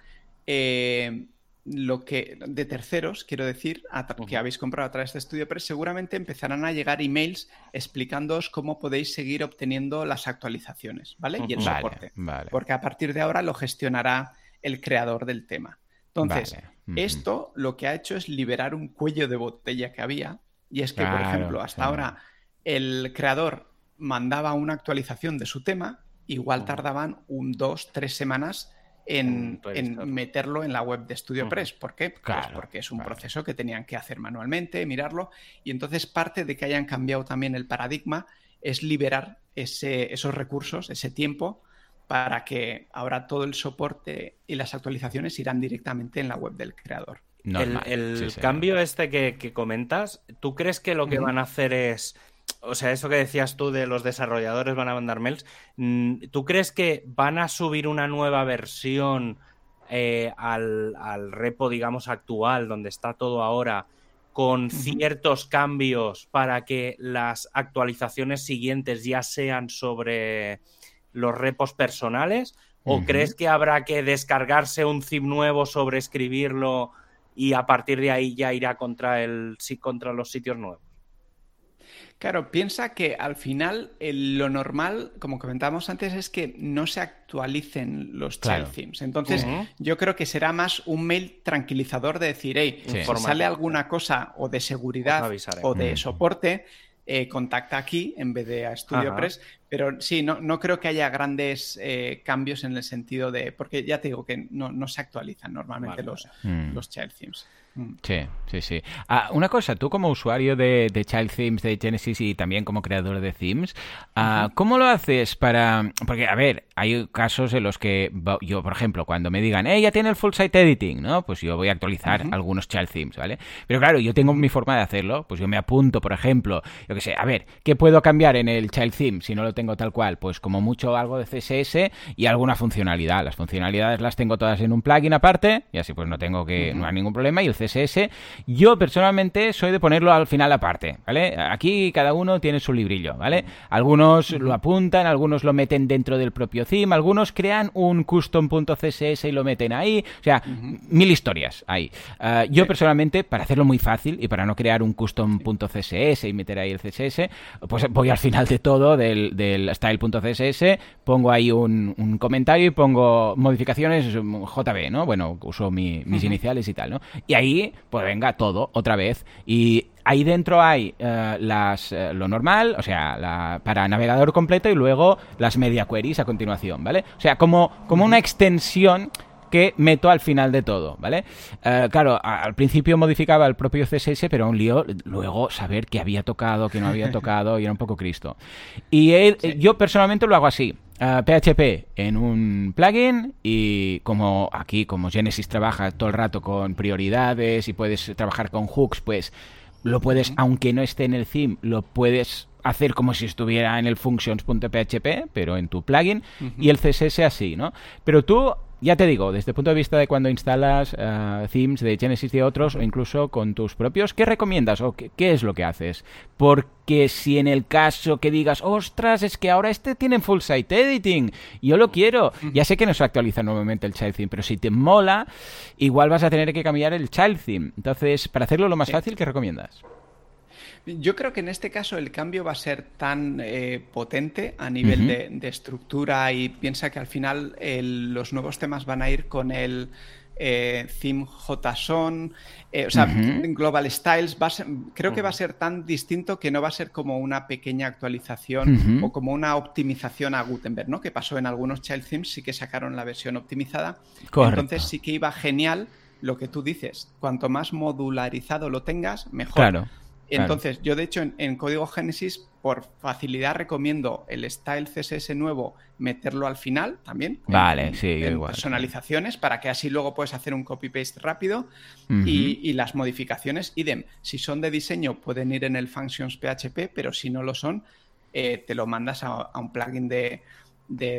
eh, lo que de terceros, quiero decir, que habéis comprado a través de StudioPress, seguramente empezarán a llegar emails explicándoos cómo podéis seguir obteniendo las actualizaciones, ¿vale? Y el soporte. Porque a partir de ahora lo gestionará el creador del tema. Entonces, esto lo que ha hecho es liberar un cuello de botella que había. Y es que, por ejemplo, hasta ahora el creador mandaba una actualización de su tema, igual tardaban un, dos, tres semanas en, meterlo en la web de StudioPress. ¿Por qué? Pues porque es un proceso que tenían que hacer manualmente, mirarlo. Y entonces parte de que hayan cambiado también el paradigma es liberar ese, esos recursos, ese tiempo, para que ahora todo el soporte y las actualizaciones irán directamente en la web del creador. el, cambio este que, comentas, ¿tú crees que lo que van a hacer es o sea, eso que decías tú de los desarrolladores van a mandar mails, mm, ¿tú crees que van a subir una nueva versión eh, al, repo, digamos, actual, donde está todo ahora, con ciertos cambios para que las actualizaciones siguientes ya sean sobre los repos personales? ¿O crees que habrá que descargarse un zip nuevo, sobreescribirlo y a partir de ahí ya irá contra, el, contra los sitios nuevos? Claro, piensa que al final lo normal, como comentábamos antes, es que no se actualicen los child themes. Entonces, yo creo que será más un mail tranquilizador de decir, hey, si sale alguna cosa o de seguridad o de soporte, eh, contacta aquí en vez de a StudioPress. Pero sí, no, no creo que haya grandes eh, cambios en el sentido de. Porque ya te digo que no, se actualizan normalmente los, los child themes. Mm. Sí, sí, sí. Ah, una cosa, tú como usuario de, Child Themes de Genesis y también como creador de themes, ah, ¿cómo lo haces para...? Porque, a ver, hay casos en los que yo, por ejemplo, cuando me digan, eh, ya tiene el full site editing, ¿no? Pues yo voy a actualizar algunos Child Themes, ¿vale? Pero claro, yo tengo mi forma de hacerlo, pues yo me apunto, por ejemplo, yo que sé, a ver, ¿qué puedo cambiar en el Child Theme si no lo tengo tal cual? Pues como mucho algo de CSS y alguna funcionalidad. Las funcionalidades las tengo todas en un plugin aparte y así pues no tengo que, no hay ningún problema y el CSS. Yo personalmente soy de ponerlo al final aparte, ¿vale? Aquí cada uno tiene su librillo, ¿vale? Algunos lo apuntan, algunos lo meten dentro del propio theme, algunos crean un custom.css y lo meten ahí, o sea, mil historias ahí. Ah, yo personalmente, para hacerlo muy fácil y para no crear un custom.css y meter ahí el CSS, pues voy al final de todo del, del style.css, pongo ahí un, un, comentario y pongo modificaciones JB, ¿no? Bueno, uso mis iniciales y tal, ¿no? Y ahí pues venga todo otra vez. Y ahí dentro hay eh, las, eh, lo normal, o sea, para navegador completo y luego las media queries a continuación, ¿vale? O sea, como, como una extensión que meto al final de todo, ¿vale? Eh, claro, al principio modificaba el propio CSS, pero un lío luego saber qué había tocado, qué no había [LAUGHS] tocado, y era un poco Cristo. Y yo personalmente lo hago así. PHP en un plugin y como aquí, como Genesis trabaja todo el rato con prioridades y puedes trabajar con hooks, pues lo puedes, aunque no esté en el theme, lo puedes hacer como si estuviera en el functions.php, pero en tu plugin, y el CSS así, ¿no? Pero tú ya te digo, desde el punto de vista de cuando instalas uh, themes de Genesis y de otros, o incluso con tus propios, ¿qué recomiendas o qué, es lo que haces? Porque si en el caso que digas, ostras, es que ahora este tiene full site editing, yo lo quiero, ya sé que no se actualiza nuevamente el child theme, pero si te mola, igual vas a tener que cambiar el child theme. Entonces, para hacerlo lo más fácil, ¿qué recomiendas? Yo creo que en este caso el cambio va a ser tan eh, potente a nivel de, estructura y piensa que al final los nuevos temas van a ir con el eh, theme JSON, eh, o sea, Global Styles. creo que va a ser tan distinto que no va a ser como una pequeña actualización o como una optimización a Gutenberg, ¿no? Que pasó en algunos child themes, sí que sacaron la versión optimizada. Entonces sí que iba genial lo que tú dices. Cuanto más modularizado lo tengas, mejor. Claro. Entonces, yo de hecho en, código Génesis, por facilidad, recomiendo el style CSS nuevo meterlo al final también. Vale, sí, igual. Personalizaciones para que así luego puedes hacer un copy-paste rápido y, las modificaciones, idem. Si son de diseño, pueden ir en el functions PHP, pero si no lo son, eh, te lo mandas a, un plugin de,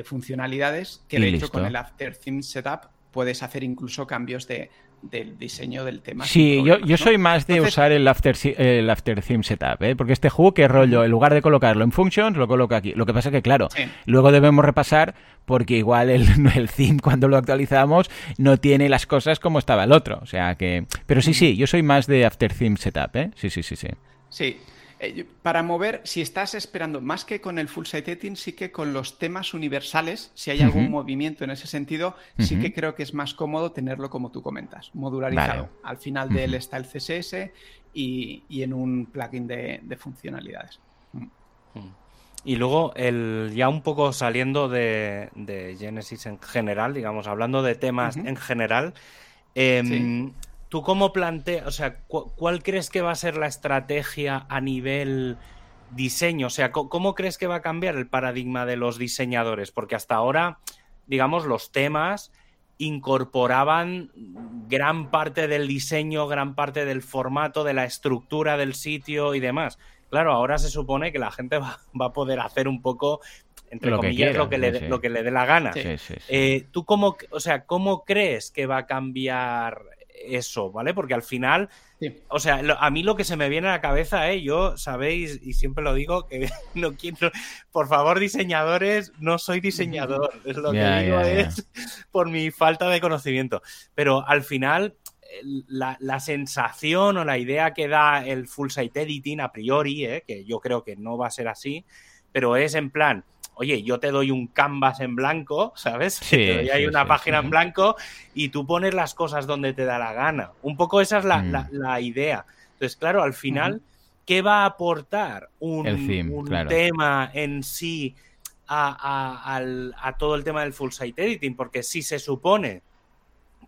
funcionalidades que de hecho con el After Theme Setup puedes hacer incluso cambios de del diseño del tema. Sí, yo, yo soy más de usar el after, el after theme setup, ¿eh? porque este hook es rollo, en lugar de colocarlo en functions, lo coloco aquí. Lo que pasa es que, claro, luego debemos repasar porque igual el, [LAUGHS] el theme cuando lo actualizamos no tiene las cosas como estaba el otro. O sea que... Pero sí, sí, yo soy más de after theme setup, ¿eh? Sí, sí, sí, sí. Sí, eh, para mover, si estás esperando, más que con el full site editing, sí que con los temas universales, si hay algún movimiento en ese sentido, sí que creo que es más cómodo tenerlo como tú comentas, modularizado, al final del style CSS y, en un plugin de, funcionalidades. Mm. Y luego, el, ya un poco saliendo de, Genesis en general, digamos, hablando de temas en general, eh, ¿Tú cómo planteas, o sea, cuál crees que va a ser la estrategia a nivel diseño? O sea, ¿cómo crees que va a cambiar el paradigma de los diseñadores? Porque hasta ahora, digamos, los temas incorporaban gran parte del diseño, gran parte del formato, de la estructura del sitio y demás. Claro, ahora se supone que la gente [LAUGHS] va, a poder hacer un poco, entre comillas, lo, que le, lo que le dé la gana. Eh, ¿Tú cómo, o sea, cómo crees que va a cambiar eso, ¿vale? Porque al final, o sea, a mí lo que se me viene a la cabeza, ¿eh? Yo, sabéis, y siempre lo digo, que [LAUGHS] no quiero, por favor, diseñadores, no soy diseñador, [LAUGHS] es lo que digo es por mi falta de conocimiento. Pero al final, la, la, sensación o la idea que da el full site editing a priori, ¿eh? que yo creo que no va a ser así, pero es en plan, oye, yo te doy un canvas en blanco, ¿sabes? Sí, [LAUGHS] hay una página en blanco y tú pones las cosas donde te da la gana. Un poco esa es la, mm. idea. Entonces, claro, al final, ¿qué va a aportar un, tema en sí a, todo el tema del full site editing? Porque si se supone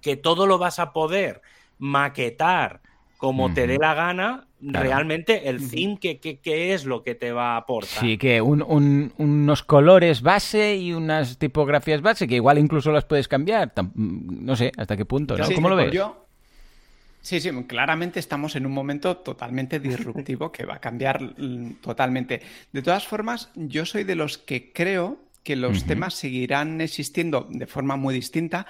que todo lo vas a poder maquetar como te dé la gana, realmente el theme, ¿qué, es lo que te va a aportar? Sí, que unos colores base y unas tipografías base, que igual incluso las puedes cambiar. No sé hasta qué punto, ¿no? ¿Cómo lo ves? Sí, sí, claramente estamos en un momento totalmente disruptivo que va a cambiar totalmente. De todas formas, yo soy de los que creo que los temas seguirán existiendo de forma muy distinta,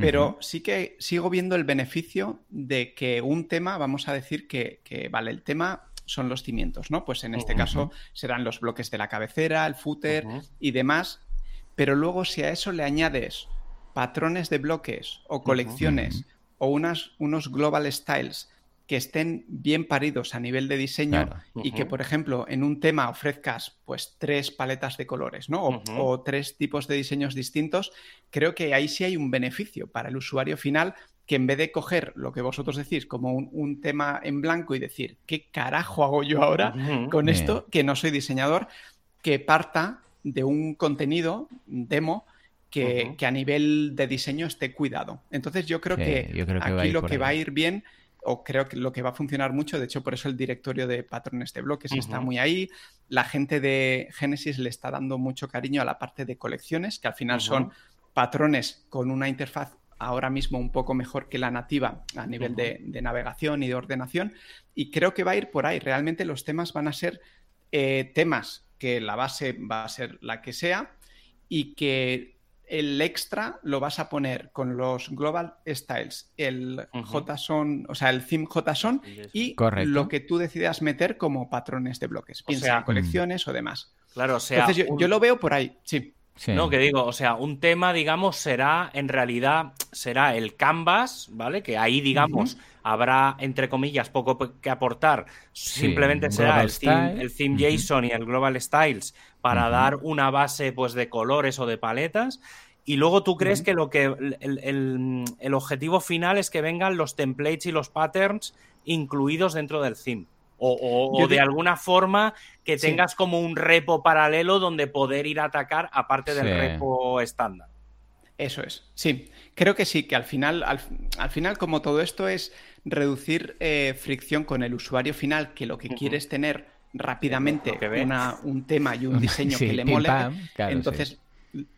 pero sí que sigo viendo el beneficio de que un tema, vamos a decir que, vale, el tema son los cimientos, ¿no? Pues en este caso serán los bloques de la cabecera, el footer y demás, pero luego si a eso le añades patrones de bloques o colecciones o unas, unos global styles que estén bien paridos a nivel de diseño y que, por ejemplo, en un tema ofrezcas pues tres paletas de colores, ¿no? O, tres tipos de diseños distintos, creo que ahí sí hay un beneficio para el usuario final que en vez de coger lo que vosotros decís como un, tema en blanco y decir, ¿qué carajo hago yo ahora con esto? Que no soy diseñador, que parta de un contenido, demo, que, a nivel de diseño esté cuidado. Entonces yo creo que aquí lo que va a ir bien o creo que lo que va a funcionar mucho, de hecho por eso el directorio de patrones de bloques está muy ahí, la gente de Genesis le está dando mucho cariño a la parte de colecciones, que al final son patrones con una interfaz ahora mismo un poco mejor que la nativa a nivel de, navegación y de ordenación, y creo que va a ir por ahí, realmente los temas van a ser eh, temas que la base va a ser la que sea y que el extra lo vas a poner con los Global Styles, el JSON, o sea, el theme JSON y lo que tú decidas meter como patrones de bloques, piensa en colecciones o demás. Claro, o sea. Entonces yo, lo veo por ahí, sí. No, que digo, o sea, un tema, digamos, será, en realidad, será el canvas, ¿vale? Que ahí, digamos, habrá, entre comillas, poco que aportar. Simplemente será el theme, el theme JSON y el Global Styles para dar una base, pues, de colores o de paletas. Y luego tú crees que lo que el, objetivo final es que vengan los templates y los patterns incluidos dentro del theme. O, de alguna forma que tengas como un repo paralelo donde poder ir a atacar aparte del repo estándar. Eso es, sí. Creo que sí, que al final, al, final como todo esto es reducir eh, fricción con el usuario final, que lo que quiere es tener rápidamente un tema y un [LAUGHS] diseño que le mole. Entonces,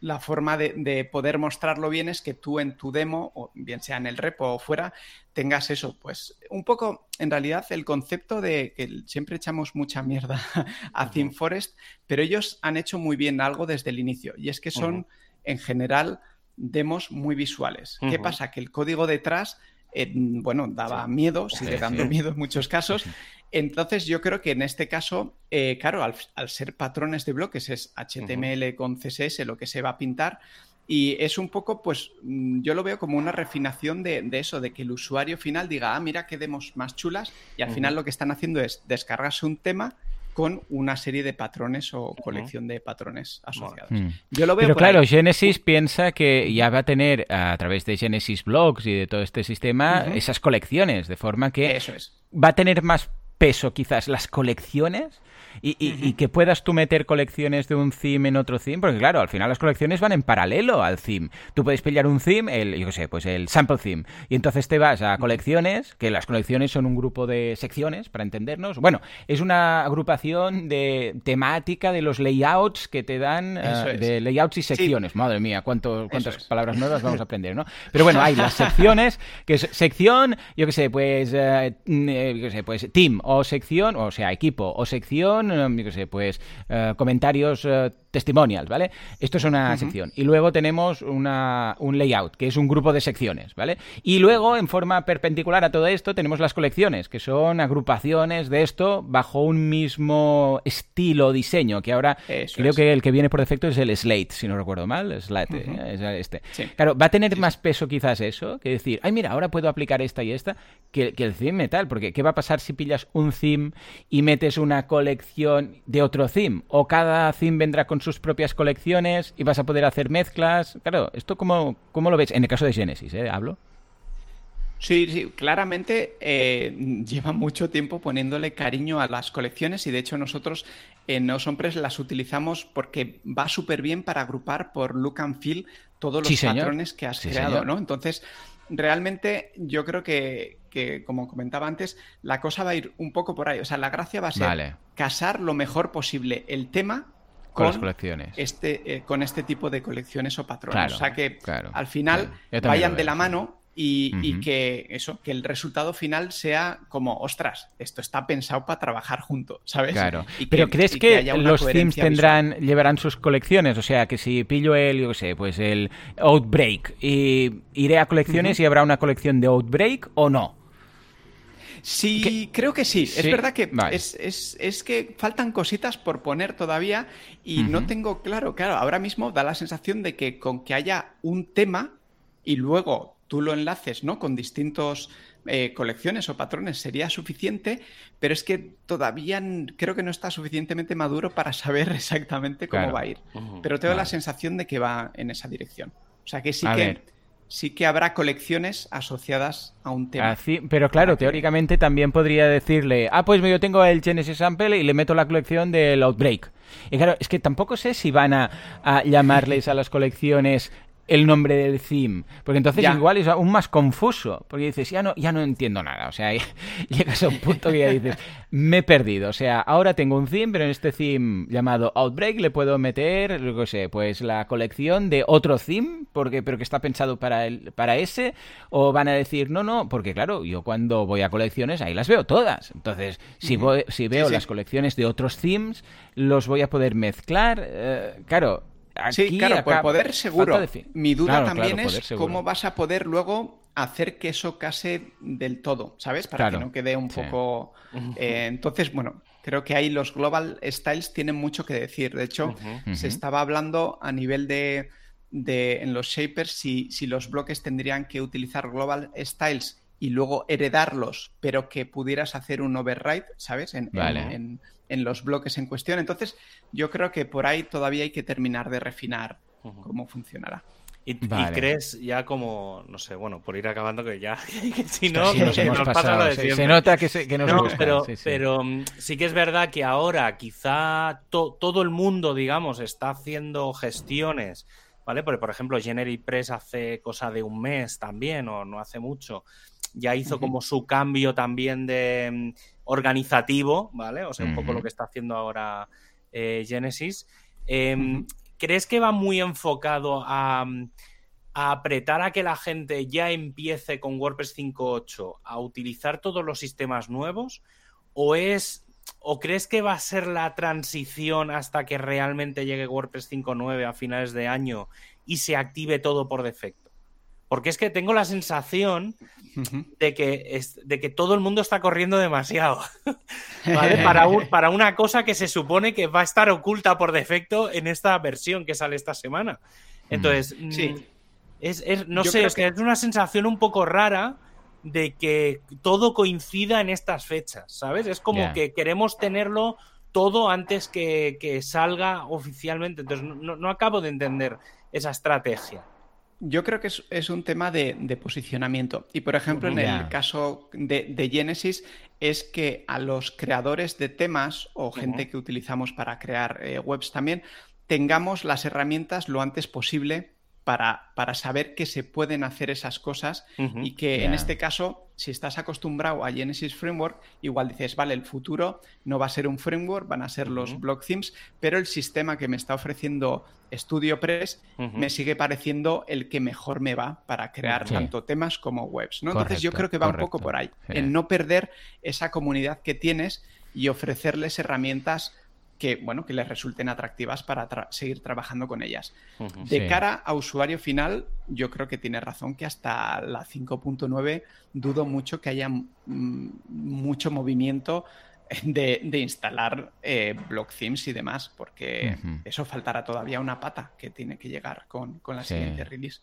la forma de, poder mostrarlo bien es que tú en tu demo, o bien sea en el repo o fuera, tengas eso. Pues un poco, en realidad, el concepto de que siempre echamos mucha mierda [LAUGHS] a ThemeForest, pero ellos han hecho muy bien algo desde el inicio. Y es que son, en general, demos muy visuales. ¿Qué pasa? Que el código detrás bueno, daba miedo, sigue dando miedo en muchos casos. Entonces yo creo que en este caso, eh, claro, al, ser patrones de bloques es HTML con CSS lo que se va a pintar y es un poco, pues mm, yo lo veo como una refinación de, eso, de que el usuario final diga, ah, mira qué demos más chulas y al final lo que están haciendo es descargarse un tema con una serie de patrones o colección de patrones asociados. Mm. Yo lo veo Pero claro, Genesis piensa que ya va a tener a través de Genesis Blogs y de todo este sistema esas colecciones, de forma que Eso es. va a tener más peso quizás las colecciones y, que puedas tú meter colecciones de un theme en otro theme, porque claro, al final las colecciones van en paralelo al theme. Tú puedes pillar un theme, el, yo qué sé, pues el sample theme, y entonces te vas a colecciones, que las colecciones son un grupo de secciones, para entendernos. Bueno, es una agrupación de temática de los layouts que te dan, eh, de layouts y secciones. Madre mía, cuánto, cuántas palabras nuevas vamos a [LAUGHS] aprender, ¿no? Pero bueno, hay las secciones, que es sección, yo qué sé, pues, eh, yo qué sé, pues team, o sección, o sea, equipo, o sección Em, yo qué sé, pues eh, comentarios eh, testimonials, ¿vale? Esto es una sección. Y luego tenemos una, un layout, que es un grupo de secciones, ¿vale? Y luego, en forma perpendicular a todo esto, tenemos las colecciones, que son agrupaciones de esto bajo un mismo estilo diseño, que ahora creo que el que viene por defecto es el Slate, si no recuerdo mal, Slate, es este. Claro, va a tener más peso quizás eso, que decir, ay, mira, ahora puedo aplicar esta y esta, que, que el theme tal, porque ¿qué va a pasar si pillas un theme y metes una colección de otro theme? O cada theme vendrá con sus propias colecciones y vas a poder hacer mezclas. Claro, ¿esto cómo, cómo lo ves? En el caso de Genesis, ¿eh? Hablo. Sí, sí, claramente eh, lleva mucho tiempo poniéndole cariño a las colecciones y de hecho nosotros en Ocean las utilizamos porque va súper bien para agrupar por look and feel todos los patrones que has creado, ¿no? Entonces, realmente yo creo que, como comentaba antes, la cosa va a ir un poco por ahí. O sea, la gracia va a ser casar lo mejor posible el tema con, las colecciones. Este, eh, con este tipo de colecciones o patrones. o sea que al final vayan de la mano y, que eso, que el resultado final sea como, ostras, esto está pensado para trabajar juntos, ¿sabes? Claro. [LAUGHS] Pero ¿crees que, los themes tendrán, llevarán sus colecciones? O sea, que si pillo el, yo qué sé, pues el Outbreak, y iré a colecciones y habrá una colección de Outbreak o no? Sí, creo que sí. Es verdad que es, que faltan cositas por poner todavía y no tengo claro, claro, ahora mismo da la sensación de que con que haya un tema y luego tú lo enlaces, ¿no? Con distintos eh, colecciones o patrones sería suficiente, pero es que todavía creo que no está suficientemente maduro para [LAUGHS] saber exactamente cómo va a ir. Pero tengo la sensación de que va en esa dirección. O sea que sí que sí que habrá colecciones asociadas a un tema. pero claro, teóricamente también podría decirle, ah, pues yo tengo el Genesis Sample y le meto la colección del Outbreak. Y claro, es que tampoco sé si van a llamarles a las colecciones el nombre del theme. Porque entonces igual es aún más confuso. Porque dices, ya no, ya no entiendo nada. O sea, [LAUGHS] llegas a un punto que ya dices, me he perdido. O sea, ahora tengo un theme, pero en este theme llamado Outbreak le puedo meter, lo sé, pues la colección de otro theme, porque, pero que está pensado para, el, para ese. O van a decir, no, no, porque claro, yo cuando voy a colecciones ahí las veo todas. Entonces, si, voy, si veo las colecciones de otros themes, los voy a poder mezclar. Eh, claro, sí, claro, por poder seguro. Mi duda también es cómo vas a poder luego hacer que eso case del todo, ¿sabes? Para que no quede un poco. Eh, entonces, bueno, creo que ahí los global styles tienen mucho que decir. De hecho, se estaba hablando a nivel de, en los shapers si, si los bloques tendrían que utilizar global styles y luego heredarlos, pero que pudieras hacer un override, ¿sabes? En, en, los bloques en cuestión. Entonces, yo creo que por ahí todavía hay que terminar de refinar cómo funcionará. Y, crees ya como, no sé, bueno, por ir acabando que ya, [LAUGHS] si no, nos, pasa de se, nota que, se, que nos no, pero, sí, pero mm, sí que es verdad que ahora quizá todo el mundo, digamos, está haciendo gestiones, ¿vale? Porque, por ejemplo, Generic Press hace cosa de un mes también, o no hace mucho, ya hizo como su cambio también de mm, organizativo, ¿vale? O sea, un poco lo que está haciendo ahora eh, Genesis. Em, ¿Crees que va muy enfocado mm, a, apretar a que la gente ya empiece con WordPress 5.8 a utilizar todos los sistemas nuevos? ¿O es ¿O crees que va a ser la transición hasta que realmente llegue WordPress 5.9 a finales de año y se active todo por defecto? Porque es que tengo la sensación de que, de que todo el mundo está corriendo demasiado [LAUGHS] para, para una cosa que se supone que va a estar oculta por defecto en esta versión que sale esta semana. Entonces, mm, sí. es, no sé, es que... es una sensación un poco rara de que todo coincida en estas fechas, ¿sabes? Es como que queremos tenerlo todo antes que, salga oficialmente. Entonces, no, acabo de entender esa estrategia. Yo creo que es, un tema de, posicionamiento. Y por ejemplo, en el caso de, Genesis, es que a los creadores de temas o gente que utilizamos para crear eh, webs también, tengamos las herramientas lo antes posible para, para, saber que se pueden hacer esas cosas y que en este caso, si estás acostumbrado a Genesis Framework, igual dices, vale, el futuro no va a ser un framework, van a ser los block themes, pero el sistema que me está ofreciendo StudioPress me sigue pareciendo el que mejor me va para crear tanto temas como webs. ¿no? Entonces yo creo que va un poco por ahí, en no perder esa comunidad que tienes y ofrecerles herramientas que, bueno, que les resulten atractivas para seguir trabajando con ellas. de cara a usuario final, yo creo que tiene razón que hasta la 5.9 dudo mucho que haya mucho movimiento de, instalar eh, block themes y demás, porque eso faltará todavía una pata que tiene que llegar con, la siguiente release.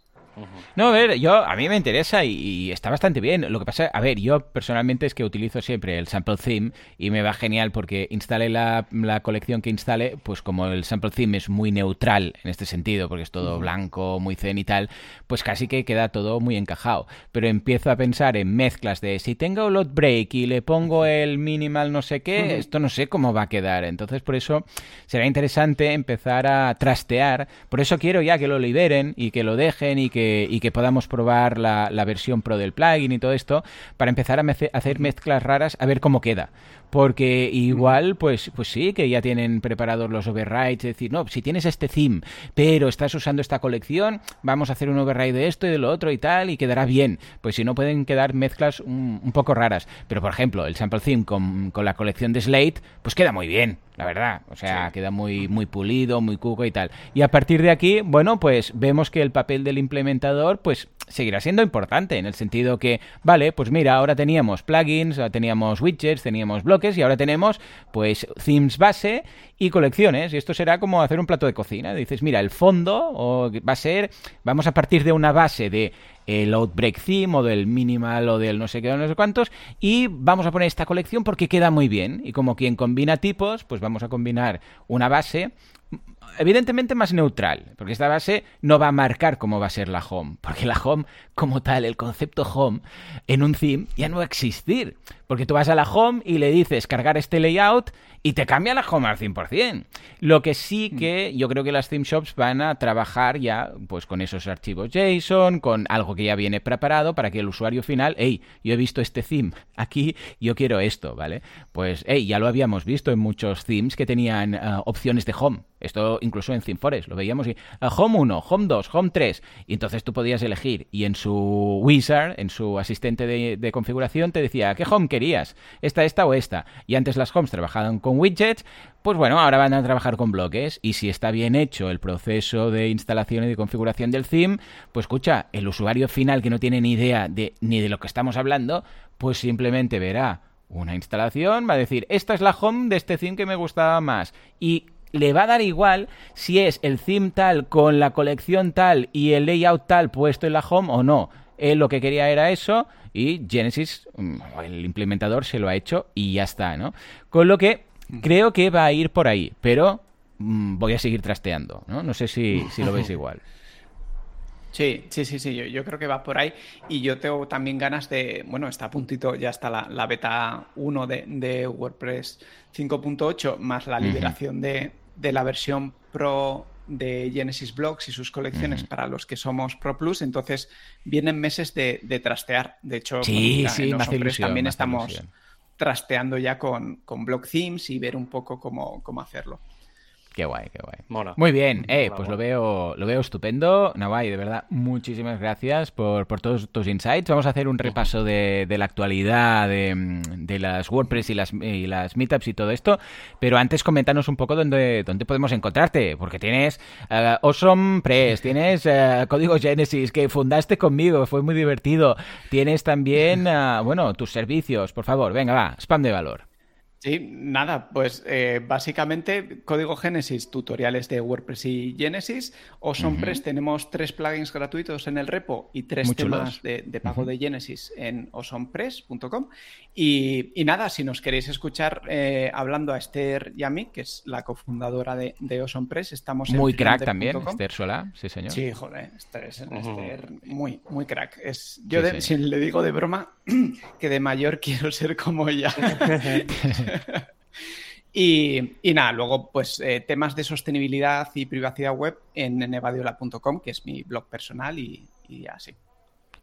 No, a ver, yo a mí me interesa y, está bastante bien. Lo que pasa, a ver, yo personalmente es que utilizo siempre el sample theme y me va genial porque instale la, colección que instale, pues como el sample theme es muy neutral en este sentido, porque es todo blanco, muy zen y tal, pues casi que queda todo muy encajado. Pero empiezo a pensar en mezclas de si tengo load break y le pongo el minimal no sé qué, esto no sé cómo va a quedar. Entonces, por eso será interesante empezar a trastear. Por eso quiero ya que lo liberen y que lo dejen y que y que podamos probar la, versión pro del plugin y todo esto para empezar a hacer mezclas raras a ver cómo queda. Porque igual, pues, pues sí, que ya tienen preparados los overrides, es decir, no, si tienes este theme, pero estás usando esta colección, vamos a hacer un override de esto y de lo otro y tal, y quedará bien. Pues si no, pueden quedar mezclas un, poco raras. Pero, por ejemplo, el sample theme con, con la colección de Slate, pues queda muy bien la verdad. O sea, queda muy, muy pulido, muy cuco y tal. Y a partir de aquí, bueno, pues vemos que el papel del implementador, pues seguirá siendo importante en el sentido que, vale, pues mira, ahora teníamos plugins, teníamos widgets, teníamos bloques y ahora tenemos, pues, themes base y colecciones. Y esto será como hacer un plato de cocina. Dices, mira, el fondo va a ser, vamos a partir de una base de el Outbreak Theme o del Minimal o del no sé qué o no sé cuántos y vamos a poner esta colección porque queda muy bien. Y como quien combina tipos pues vamos a combinar una base evidentemente más neutral, porque esta base no va a marcar cómo va a ser la home, porque la home como tal, el concepto home en un theme ya no va a existir, porque tú vas a la home y le dices cargar este layout y te cambia la home al 100%. Lo que sí mm. que yo creo que las theme shops van a trabajar ya pues con esos archivos JSON, con algo que ya viene preparado para que el usuario final, hey, yo he visto este theme, aquí yo quiero esto, ¿vale? Pues, hey, ya lo habíamos visto en muchos themes que tenían eh, opciones de home. Esto incluso en ThemeForest lo veíamos y eh, Home 1, Home 2, Home 3 y entonces tú podías elegir y en su wizard, en su asistente de, de configuración te decía ¿qué home querías? ¿Esta, esta o esta? Y antes las homes trabajaban con widgets, pues bueno, ahora van a trabajar con bloques y si está bien hecho el proceso de instalación y de configuración del theme, pues escucha, el usuario final que no tiene ni idea de, ni de lo que estamos hablando, pues simplemente verá una instalación, va a decir, esta es la home de este theme que me gustaba más y le va a dar igual si es el theme tal con la colección tal y el layout tal puesto en la home o no. Él lo que quería era eso y Genesis, mm, el implementador, se lo ha hecho y ya está, ¿no? Con lo que creo que va a ir por ahí, pero mm, voy a seguir trasteando, ¿no? No sé si, lo veis [LAUGHS] igual. Sí, sí, sí, sí, yo, creo que va por ahí. Y yo tengo también ganas de, bueno, está a puntito, ya está la, beta 1 de, WordPress 5.8 más la liberación de, la versión Pro de Genesis Blocks y sus colecciones para los que somos Pro Plus, entonces vienen meses de, trastear. De hecho, sí, sí, también estamos trasteando ya con, con block themes y ver un poco cómo, cómo hacerlo. Qué guay, qué guay. Muy bien, eh, pues lo veo, lo veo estupendo. Nawai, de verdad, muchísimas gracias por, todos tus insights. Vamos a hacer un repaso de, la actualidad de, las WordPress y las, y las meetups y todo esto. Pero antes coméntanos un poco dónde, dónde podemos encontrarte, porque tienes uh, Awesome Press, tienes uh, Código Genesis que fundaste conmigo, fue muy divertido. Tienes también, uh, bueno, tus servicios, por favor, venga, va, spam de valor. Sí, nada, pues eh, básicamente código Genesis, tutoriales de WordPress y Genesis. O uh tenemos tres plugins gratuitos en el repo y tres temas de, pago de Genesis en osampress.com. Y, y, nada, si nos queréis escuchar eh, hablando a Esther y a mí, que es la cofundadora de, de Press, estamos en Muy crack también, Esther Sola, sí señor. Sí, joder, Esther es Esther muy, muy crack. Es, yo si le digo de broma [CLEARS THROAT] que de mayor [LAUGHS] quiero ser como ella. [LAUGHS] [LAUGHS] y, nada, luego pues eh, temas de sostenibilidad y privacidad web en nevadiola.com, que es mi blog personal y, así.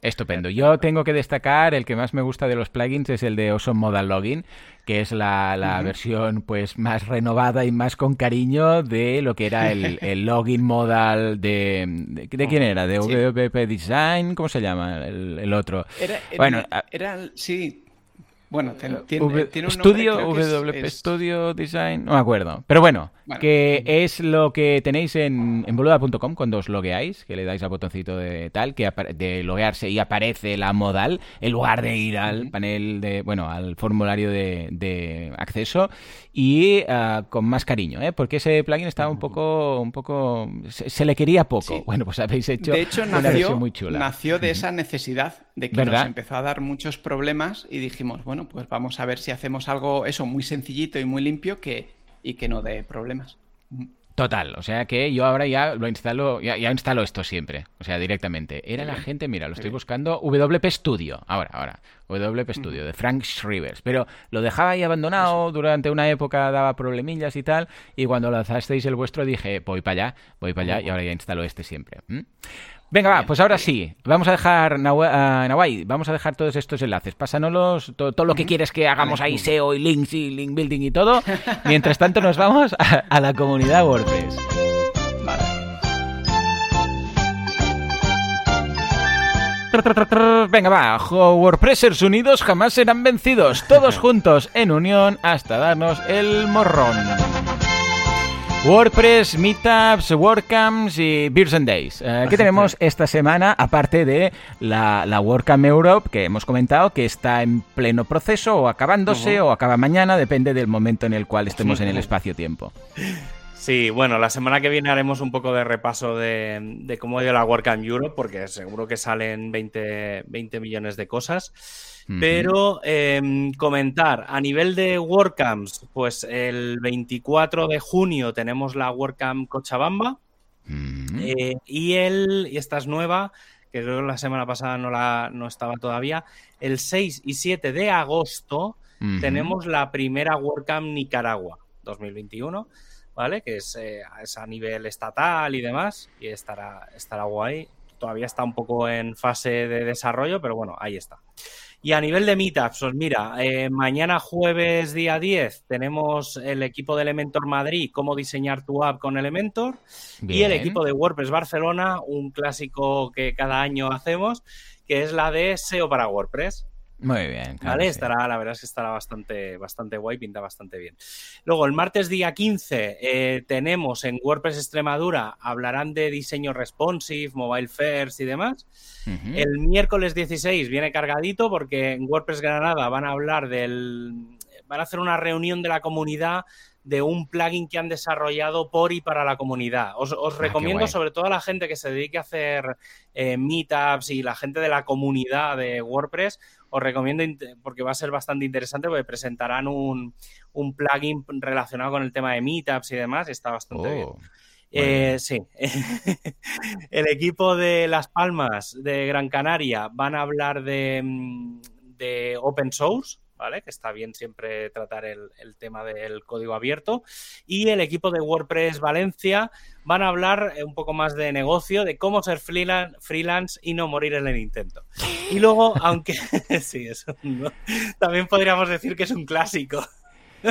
Estupendo. Yo tengo que destacar el que más me gusta de los plugins es el de Awesome Modal Login, que es la, versión pues más renovada y más con cariño de lo que era el, [LAUGHS] login modal de, de, quién era, de WP Design, ¿cómo se llama el, otro? bueno, era, sí, bueno, tiene, un Studio, WP Studio Design, no me acuerdo. Pero bueno, que es lo que tenéis en, en boluda.com cuando os logueáis, que le dais al botoncito de tal, que de loguearse y aparece la modal, en lugar de ir al panel de, bueno, al formulario de, acceso y ah, con más cariño, ¿eh? porque ese plugin estaba un poco, un poco, se, le quería poco. Bueno, pues habéis hecho, de hecho nació, muy chula. Nació de esa necesidad de que nos empezó a dar muchos problemas y dijimos, bueno, pues vamos a ver si hacemos algo, eso, muy sencillito y muy limpio que, y que no dé problemas. Total, o sea que yo ahora ya lo instalo, ya, instalo esto siempre, o sea, directamente. Era la gente, mira, lo estoy buscando, WP Studio, ahora, ahora, WP Studio, de Frank Shrivers, pero lo dejaba ahí abandonado, durante una época daba problemillas y tal, y cuando lanzasteis el vuestro dije, voy para allá, voy para allá, y ahora ya instalo este siempre. Venga, va, pues ahora sí. Vamos a dejar, Nawai, vamos a dejar todos estos enlaces. Pásanos todo, lo que quieres que hagamos ahí, SEO y links y link building y todo. Mientras tanto, nos vamos a, la comunidad WordPress. Venga, va, WordPressers unidos jamás serán vencidos, todos [LAUGHS] juntos en unión hasta darnos el morrón. WordPress, Meetups, WordCamps y Beers and Days. Eh, ¿Qué tenemos esta semana, aparte de la, la, WordCamp Europe que hemos comentado, que está en pleno proceso o acabándose o acaba mañana, depende del momento en el cual estemos en el espacio-tiempo? [LAUGHS] Sí, bueno, la semana que viene haremos un poco de repaso de, cómo ha ido la WordCamp Europe, porque seguro que salen 20, 20 millones de cosas. Pero em, comentar, a nivel de WordCamps, pues el 24 de junio tenemos la WordCamp Cochabamba. Eh, y, el, y esta es nueva, que creo que la semana pasada no, la, no estaba todavía. El 6 y 7 de agosto tenemos la primera WordCamp Nicaragua 2021. ¿Vale? Que es, eh, es, a nivel estatal y demás, y estará, estará guay. Todavía está un poco en fase de desarrollo, pero bueno, ahí está. Y a nivel de meetups, pues mira, eh, mañana jueves día 10 tenemos el equipo de Elementor Madrid, cómo diseñar tu app con Elementor, y el equipo de WordPress Barcelona, un clásico que cada año hacemos, que es la de SEO para WordPress. Muy bien. vale, estará, la verdad es que estará bastante, bastante guay, pinta bastante bien. Luego, el martes día 15 eh, tenemos en WordPress Extremadura, hablarán de diseño responsive, mobile first y demás. El miércoles 16 viene cargadito porque en WordPress Granada van a hablar del... van a hacer una reunión de la comunidad de un plugin que han desarrollado por y para la comunidad. Os, ah, recomiendo, sobre todo a la gente que se dedique a hacer eh, meetups y la gente de la comunidad de WordPress, os recomiendo porque va a ser bastante interesante porque presentarán un, plugin relacionado con el tema de meetups y demás. Está bastante bien. Oh, eh, sí. [LAUGHS] el equipo de Las Palmas de Gran Canaria van a hablar de, mm, de open source ¿vale? Que está bien siempre tratar el, tema del código abierto. Y el equipo de WordPress Valencia van a hablar eh, un poco más de negocio, de cómo ser freelance, y no morir en el intento. Y luego, aunque [LAUGHS] sí, eso también podríamos decir que es un clásico.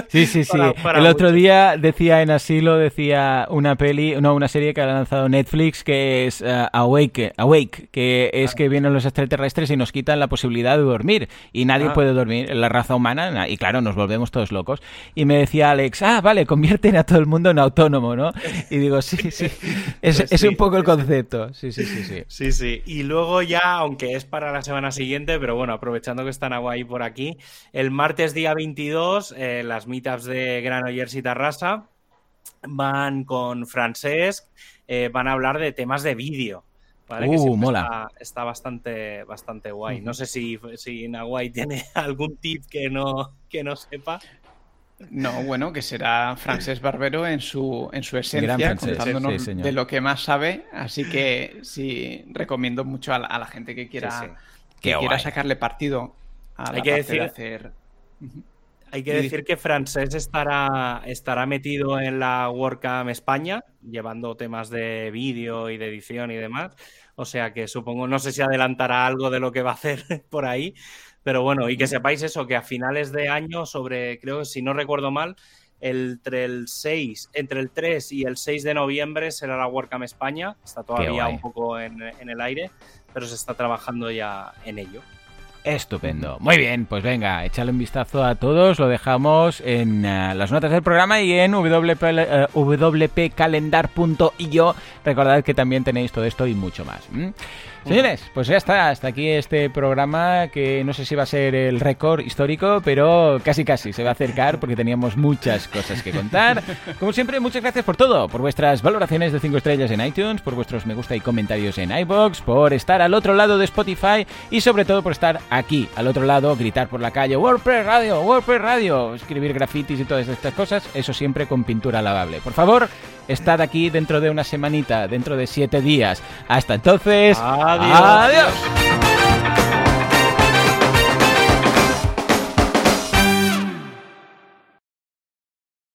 Sí, sí, sí. el otro día decía en Asilo, decía una peli, no, una serie que ha lanzado Netflix que es uh, Awake, Awake, que es ah. que vienen los extraterrestres y nos quitan la posibilidad de dormir. Y nadie ah. puede dormir, la raza humana, y claro, nos volvemos todos locos. Y me decía Alex, ah, vale, convierten a todo el mundo en autónomo, ¿no? Y digo, sí, sí, [LAUGHS] es, es un poco el concepto. Sí, sí, sí, sí. Sí, sí. Y luego ya, aunque es para la semana siguiente, pero bueno, aprovechando que están ahí por aquí, el martes día 22, eh, las meetups de Granollers y Tarrasa van con Francesc, eh, van a hablar de temas de vídeo. Uh, mola. Está, bastante, bastante guay. No sé si, si Naguay tiene [LAUGHS] algún tip que no, que no sepa. No, bueno, que será Francesc Barbero en su, en su esencia, contándonos de lo que más sabe. Así que sí, recomiendo mucho a la, gente que quiera, que quiera sacarle partido a la Hay que decir... de hacer. Hay que decir que Francés estará, estará metido en la WordCamp España, llevando temas de vídeo y de edición y demás. O sea que supongo, no sé si adelantará algo de lo que va a hacer [LAUGHS] por ahí, pero bueno, y que sepáis eso, que a finales de año, sobre, creo que si no recuerdo mal, entre el 6, entre el 3 y el 6 de noviembre será la WordCamp España. Está todavía un poco en, en el aire, pero se está trabajando ya en ello. Estupendo. Muy bien, pues venga, échale un vistazo a todos. Lo dejamos en eh, las notas del programa y en wp, uh, wpcalendar.io. Recordad que también tenéis todo esto y mucho más. Señores, pues ya está, hasta aquí este programa que no sé si va a ser el récord histórico, pero casi casi se va a acercar porque teníamos muchas cosas que contar. [LAUGHS] Como siempre, muchas gracias por todo, por vuestras valoraciones de 5 estrellas en iTunes, por vuestros me gusta y comentarios en iBox, por estar al otro lado de Spotify y sobre todo por estar aquí, al otro lado, gritar por la calle, WordPress Radio, WordPress Radio, escribir grafitis y todas estas cosas, eso siempre con pintura lavable. Por favor, estad aquí dentro de una semanita, dentro de siete días. Hasta entonces. Adiós.